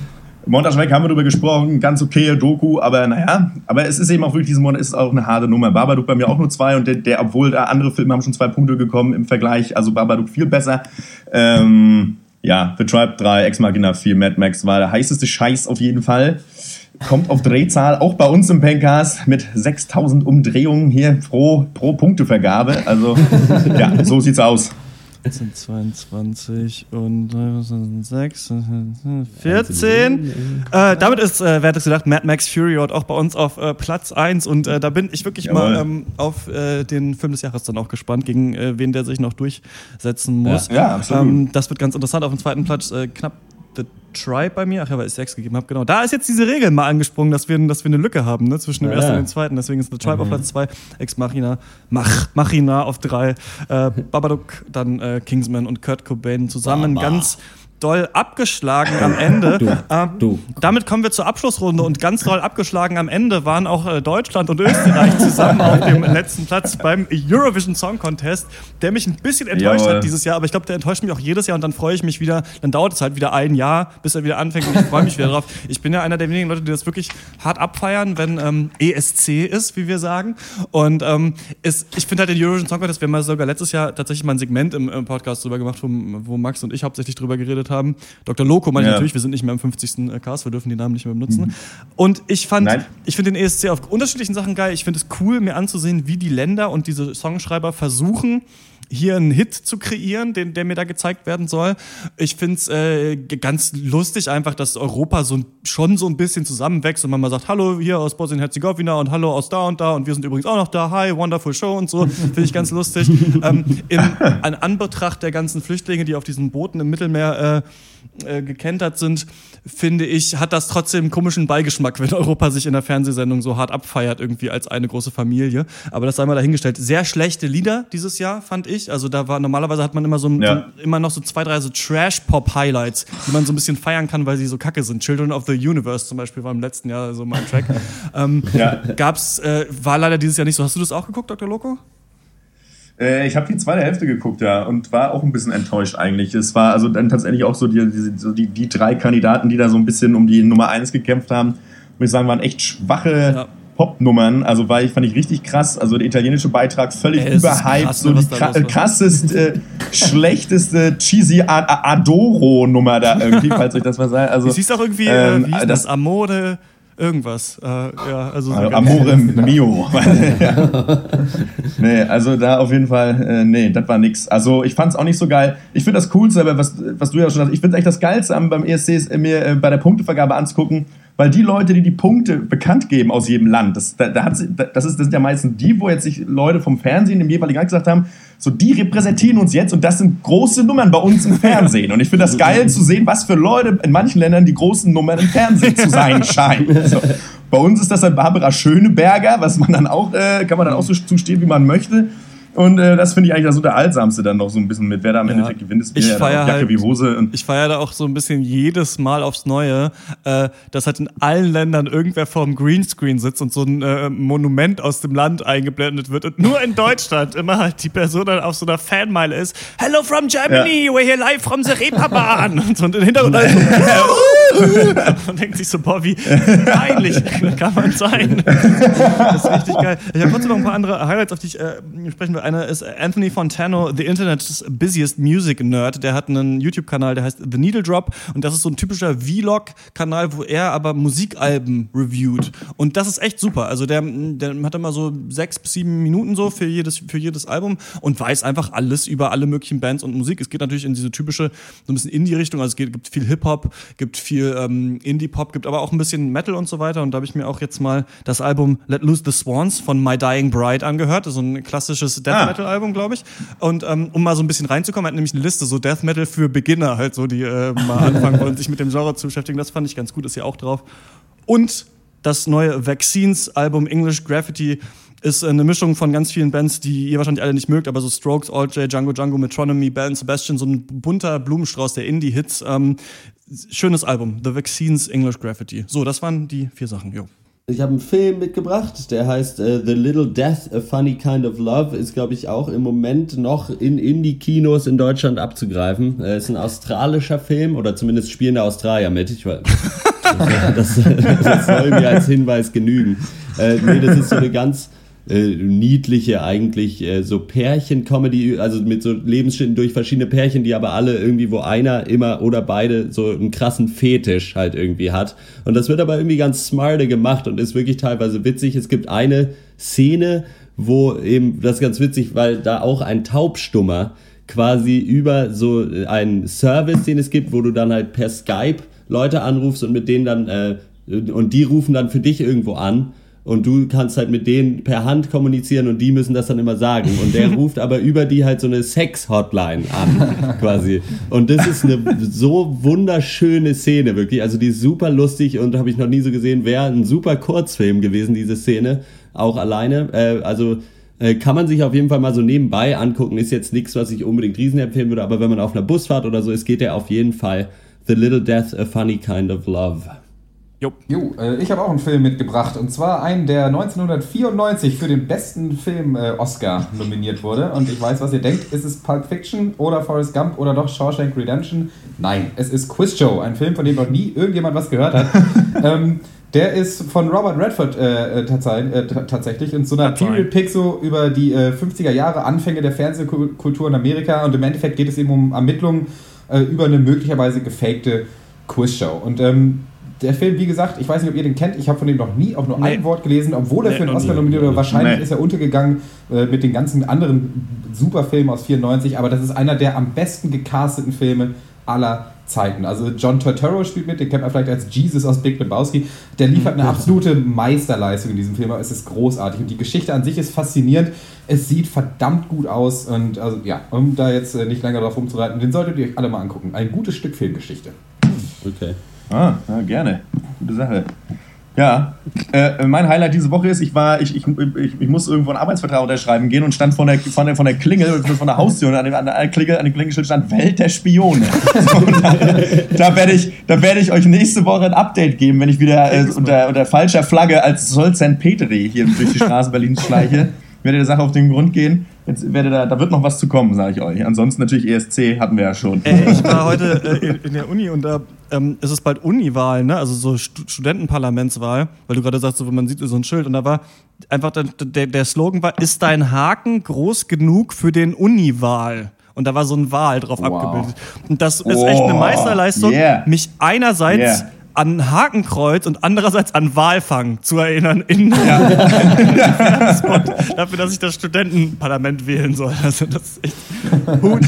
[SPEAKER 8] Montage haben wir drüber gesprochen, ganz okay, Doku, aber naja, aber es ist eben auch wirklich, diesen Monat ist auch eine harte Nummer. Babadook bei mir auch nur zwei und der, der obwohl da andere Filme haben schon zwei Punkte gekommen im Vergleich, also Babadook viel besser. Ähm, ja, The Tribe 3, Ex Machina 4, Mad Max war der heißeste Scheiß auf jeden Fall. Kommt auf Drehzahl, auch bei uns im Pencast mit 6000 Umdrehungen hier pro, pro Punktevergabe. Also, ja, so sieht's aus.
[SPEAKER 1] 22 und 6, 14. Äh, damit ist, äh, wer hätte es gedacht, Mad Max Fury Road auch bei uns auf äh, Platz 1 und äh, da bin ich wirklich
[SPEAKER 8] Jawohl.
[SPEAKER 1] mal ähm, auf äh, den Film des Jahres dann auch gespannt, gegen äh, wen der sich noch durchsetzen muss.
[SPEAKER 8] Ja, ja, absolut.
[SPEAKER 1] Ähm, das wird ganz interessant. Auf dem zweiten Platz knapp The Tribe bei mir. Ach ja, weil ich 6 gegeben habe. Genau. Da ist jetzt diese Regel mal angesprungen, dass wir, dass wir eine Lücke haben ne, zwischen dem
[SPEAKER 3] Ja.
[SPEAKER 1] ersten und dem zweiten. Deswegen ist The Tribe auf Platz 2, Ex Machina, Mach, Machina auf 3, äh, Babadook, dann äh, Kingsman und Kurt Cobain zusammen
[SPEAKER 3] Baba.
[SPEAKER 1] ganz doll abgeschlagen am Ende.
[SPEAKER 3] Du,
[SPEAKER 1] Ähm,
[SPEAKER 3] du.
[SPEAKER 1] Damit kommen wir zur Abschlussrunde und ganz doll abgeschlagen am Ende waren auch äh, Deutschland und Österreich zusammen auf dem letzten Platz beim Eurovision Song Contest, der mich ein bisschen enttäuscht
[SPEAKER 8] Jawohl.
[SPEAKER 1] hat dieses Jahr, aber ich glaube, der enttäuscht mich auch jedes Jahr und dann freue ich mich wieder, dann dauert es halt wieder ein Jahr, bis er wieder anfängt und ich freue mich wieder drauf. Ich bin ja einer der wenigen Leute, die das wirklich hart abfeiern, wenn ähm, ESC ist, wie wir sagen. Und ähm, ist, ich finde halt den Eurovision Song Contest, wir haben sogar letztes Jahr tatsächlich mal ein Segment im, im Podcast drüber gemacht, wo, wo Max und ich hauptsächlich drüber geredet haben. Dr. Loco meinte
[SPEAKER 8] Ja.
[SPEAKER 1] natürlich, wir sind nicht mehr im 50. Cast, wir dürfen die Namen nicht mehr benutzen. Und ich fand,
[SPEAKER 8] Nein.
[SPEAKER 1] ich finde den ESC auf unterschiedlichen Sachen geil. Ich finde es cool, mir anzusehen, wie die Länder und diese Songschreiber versuchen, hier einen Hit zu kreieren, den, der mir da gezeigt werden soll. Ich finde es äh, ganz lustig einfach, dass Europa so ein- schon so ein bisschen zusammenwächst und man mal sagt, hallo hier aus Bosnien-Herzegowina und hallo aus da und da und wir sind übrigens auch noch da, hi, wonderful show und so. Finde ich ganz lustig. ähm, in, an Anbetracht der ganzen Flüchtlinge, die auf diesen Booten im Mittelmeer äh, äh, gekentert sind, finde ich, hat das trotzdem einen komischen Beigeschmack, wenn Europa sich in der Fernsehsendung so hart abfeiert, irgendwie als eine große Familie. Aber das sei mal dahingestellt. Sehr schlechte Lieder dieses Jahr, fand ich. Also da war, normalerweise hat man immer so, ein-
[SPEAKER 8] Ja.
[SPEAKER 1] immer noch so zwei, drei so Trash-Pop-Highlights, die man so ein bisschen feiern kann, weil sie so kacke sind. Children of the Universe zum Beispiel war im letzten Jahr so mein Track. ähm,
[SPEAKER 8] Ja.
[SPEAKER 1] Gab's, äh, war leider dieses Jahr nicht so. Hast du das auch geguckt, Dr. Loco?
[SPEAKER 8] Äh, ich habe die zweite Hälfte geguckt, ja, und war auch ein bisschen enttäuscht eigentlich. Es war also dann tatsächlich auch so die, die, so die, die drei Kandidaten, die da so ein bisschen um die Nummer eins gekämpft haben, muss ich sagen, waren echt schwache
[SPEAKER 1] Ja.
[SPEAKER 8] Popnummern. Also war ich, fand ich richtig krass. Also der italienische Beitrag völlig
[SPEAKER 1] Ey,
[SPEAKER 8] überhyped.
[SPEAKER 1] krass,
[SPEAKER 8] so
[SPEAKER 1] ne,
[SPEAKER 8] die kra krasseste, schlechteste cheesy Adoro-Nummer da irgendwie, falls euch das was sagt. Also,
[SPEAKER 1] Es hieß auch irgendwie,
[SPEAKER 8] ähm,
[SPEAKER 1] äh, wie hieß das?
[SPEAKER 8] das
[SPEAKER 1] Amore, irgendwas. Äh, ja, also so
[SPEAKER 8] also Amore Mio. Nee, also da auf jeden Fall, äh, nee, das war nix. Also ich fand's auch nicht so geil. Ich finde das Coolste, aber was, was du ja schon hast, ich finde eigentlich das Geilste am, beim ESC ist, mir äh, bei der Punktevergabe anzugucken, weil die Leute, die die Punkte bekannt geben aus jedem Land, das, da, da hat, sie- da- das, ist, das sind ja meistens die, wo jetzt sich Leute vom Fernsehen im jeweiligen Land gesagt haben, so die repräsentieren uns jetzt und das sind große Nummern bei uns im Fernsehen. Und ich finde das geil zu sehen, was für Leute in manchen Ländern die großen Nummern im Fernsehen zu sein scheinen. Also, bei uns ist das dann Barbara Schöneberger, was man dann auch, äh, kann man dann auch so zustehen, wie man möchte. Und äh, das finde ich eigentlich das Unterhaltsamste dann noch so ein bisschen mit. Wer da am
[SPEAKER 1] Ja.
[SPEAKER 8] Endeffekt gewinnt, ist
[SPEAKER 1] Ich
[SPEAKER 8] ja
[SPEAKER 1] feier
[SPEAKER 8] Jacke
[SPEAKER 1] halt-
[SPEAKER 8] wie Hose. Und
[SPEAKER 1] Ich feiere da auch so ein bisschen jedes Mal aufs Neue, äh, dass halt in allen Ländern irgendwer vorm Greenscreen sitzt und so ein äh, Monument aus dem Land eingeblendet wird und nur in Deutschland immer halt die Person dann auf so einer Fanmeile ist. Hello from Germany, we're here live from the Reeperbahn. Und so und im Hintergrund alles so, und denkt sich so, boah, wie peinlich kann man sein. Das ist richtig geil. Ich habe trotzdem noch ein paar andere Highlights, auf die ich äh, sprechen will. Einer ist Anthony Fontano, the Internet's busiest music nerd. Der hat einen YouTube-Kanal, der heißt The Needle Drop. Und das ist so ein typischer Vlog-Kanal, wo er aber Musikalben reviewt. Und das ist echt super. Also der, der hat immer so sechs bis sieben Minuten so für jedes, für jedes Album und weiß einfach alles über alle möglichen Bands und Musik. Es geht natürlich in diese typische, so ein bisschen Indie-Richtung. Also es geht, gibt viel Hip-Hop, gibt viel ähm, Indie-Pop, gibt aber auch ein bisschen Metal und so weiter. Und da habe ich mir auch jetzt mal das Album Let Loose the Swans von My Dying Bride angehört. So ein klassisches Death
[SPEAKER 8] Ah.
[SPEAKER 1] Metal-Album, glaube ich. Und ähm, um mal so ein bisschen reinzukommen, hat nämlich eine Liste, so Death Metal für Beginner, halt so, die äh, mal anfangen wollen, sich mit dem Genre zu beschäftigen. Das fand ich ganz gut, ist hier auch drauf. Und das neue Vaccines-Album English Graffiti ist eine Mischung von ganz vielen Bands, die ihr wahrscheinlich alle nicht mögt, aber so Strokes, Alt J, Django Django, Metronomy, Band Sebastian, so ein bunter Blumenstrauß der Indie-Hits. Ähm, schönes Album, The Vaccines English Graffiti. So, das waren die vier Sachen, jo.
[SPEAKER 3] Ich habe einen Film mitgebracht, der heißt äh, The Little Death, A Funny Kind of Love. Ist, glaube ich, auch im Moment noch in Indie-Kinos in Deutschland abzugreifen. Äh, ist ein australischer Film, oder zumindest spielen da Australier mit. Ich weiß, das, das soll mir als Hinweis genügen. Äh, nee, das ist so eine ganz äh, niedliche eigentlich äh, so Pärchen-Comedy, also mit so Lebensschritten durch verschiedene Pärchen, die aber alle irgendwie, wo einer immer oder beide so einen krassen Fetisch halt irgendwie hat. Und das wird aber irgendwie ganz smarte gemacht und ist wirklich teilweise witzig. Es gibt eine Szene, wo eben, das ist ganz witzig, weil da auch ein Taubstummer quasi über so einen Service, den es gibt, wo du dann halt per Skype Leute anrufst und mit denen dann, äh, und die rufen dann für dich irgendwo an und du kannst halt mit denen per Hand kommunizieren und die müssen das dann immer sagen. Und der ruft aber über die halt so eine Sex-Hotline an, quasi. Und das ist eine so wunderschöne Szene, wirklich. Also die ist super lustig und habe ich noch nie so gesehen. Wäre ein super Kurzfilm gewesen, diese Szene. Auch alleine. Äh, also äh, kann man sich auf jeden Fall mal so nebenbei angucken. Ist jetzt nichts, was ich unbedingt riesen empfehlen würde, aber wenn man auf einer Busfahrt oder so ist, geht der auf jeden Fall. The Little Death, A Funny Kind of Love.
[SPEAKER 4] Jo, äh, ich habe auch einen Film mitgebracht und zwar einen, der 1994 für den besten Film äh, Oscar nominiert wurde. Und ich weiß, was ihr denkt. Ist es Pulp Fiction oder Forrest Gump oder doch Shawshank Redemption? Nein, es ist Quiz Show, ein Film, von dem noch nie irgendjemand was gehört hat. ähm, der ist von Robert Redford äh, äh, tatsächlich in so einer Period Pick so über die 50er Jahre, Anfänge der Fernsehkultur in Amerika und im Endeffekt geht es eben um Ermittlungen über eine möglicherweise gefakte Quizshow. Und ähm, der Film, wie gesagt, ich weiß nicht, ob ihr den kennt, ich habe von dem noch nie auch nur nee. ein Wort gelesen, obwohl er nee, für den Oscar nominiert wurde. Wahrscheinlich nee. ist er untergegangen äh, mit den ganzen anderen Superfilmen aus 94, aber das ist einer der am besten gecasteten Filme aller Zeiten. Also John Turturro spielt mit, den kennt man vielleicht als Jesus aus Big Lebowski. Der liefert eine absolute Meisterleistung in diesem Film, aber es ist großartig und die Geschichte an sich ist faszinierend. Es sieht verdammt gut aus und also ja, um da jetzt äh, nicht länger drauf rumzureiten, den solltet ihr euch alle mal angucken. Ein gutes Stück Filmgeschichte.
[SPEAKER 8] Okay. Ah, ja, gerne. Gute Sache. Ja, äh, mein Highlight diese Woche ist, ich war, ich, ich, ich, ich muss irgendwo einen Arbeitsvertrag unterschreiben gehen und stand von der, von der, von der Klingel, von der Haustür und an, dem, an der Klingel, an dem Klingelschild stand Welt der Spione. So, da, da werde ich, da werde ich euch nächste Woche ein Update geben, wenn ich wieder äh, unter, unter falscher Flagge als Sol St. Petri hier durch die Straßen Berlins schleiche. Werde der Sache auf den Grund gehen. Jetzt werde da, da wird noch was zu kommen, sage ich euch. Ansonsten natürlich ESC hatten wir ja schon.
[SPEAKER 1] Äh, ich war heute äh, in der Uni und da ähm, ist es bald Uniwahl, ne? also so St Studentenparlamentswahl, weil du gerade sagst, so, man sieht so ein Schild und da war einfach der, der, der Slogan war, ist dein Haken groß genug für den Uniwahl? Und da war so ein Wahl drauf wow. abgebildet. Und das ist echt eine Meisterleistung, yeah. mich einerseits yeah an Hakenkreuz und andererseits an Walfang zu erinnern in, ja. dafür, dass ich das Studentenparlament wählen soll. Also das ist echt Hut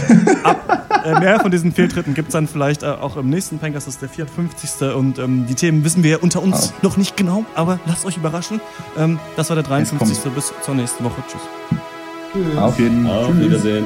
[SPEAKER 1] ab. Äh, mehr von diesen Fehltritten gibt es dann vielleicht äh, auch im nächsten Prank, das ist der 54. Und ähm, die Themen wissen wir ja unter uns oh. noch nicht genau, aber lasst euch überraschen. Ähm, das war der 53. Bis zur nächsten Woche. Tschüss.
[SPEAKER 8] Tschüss. Auf jeden Fall.
[SPEAKER 3] Auf Wiedersehen.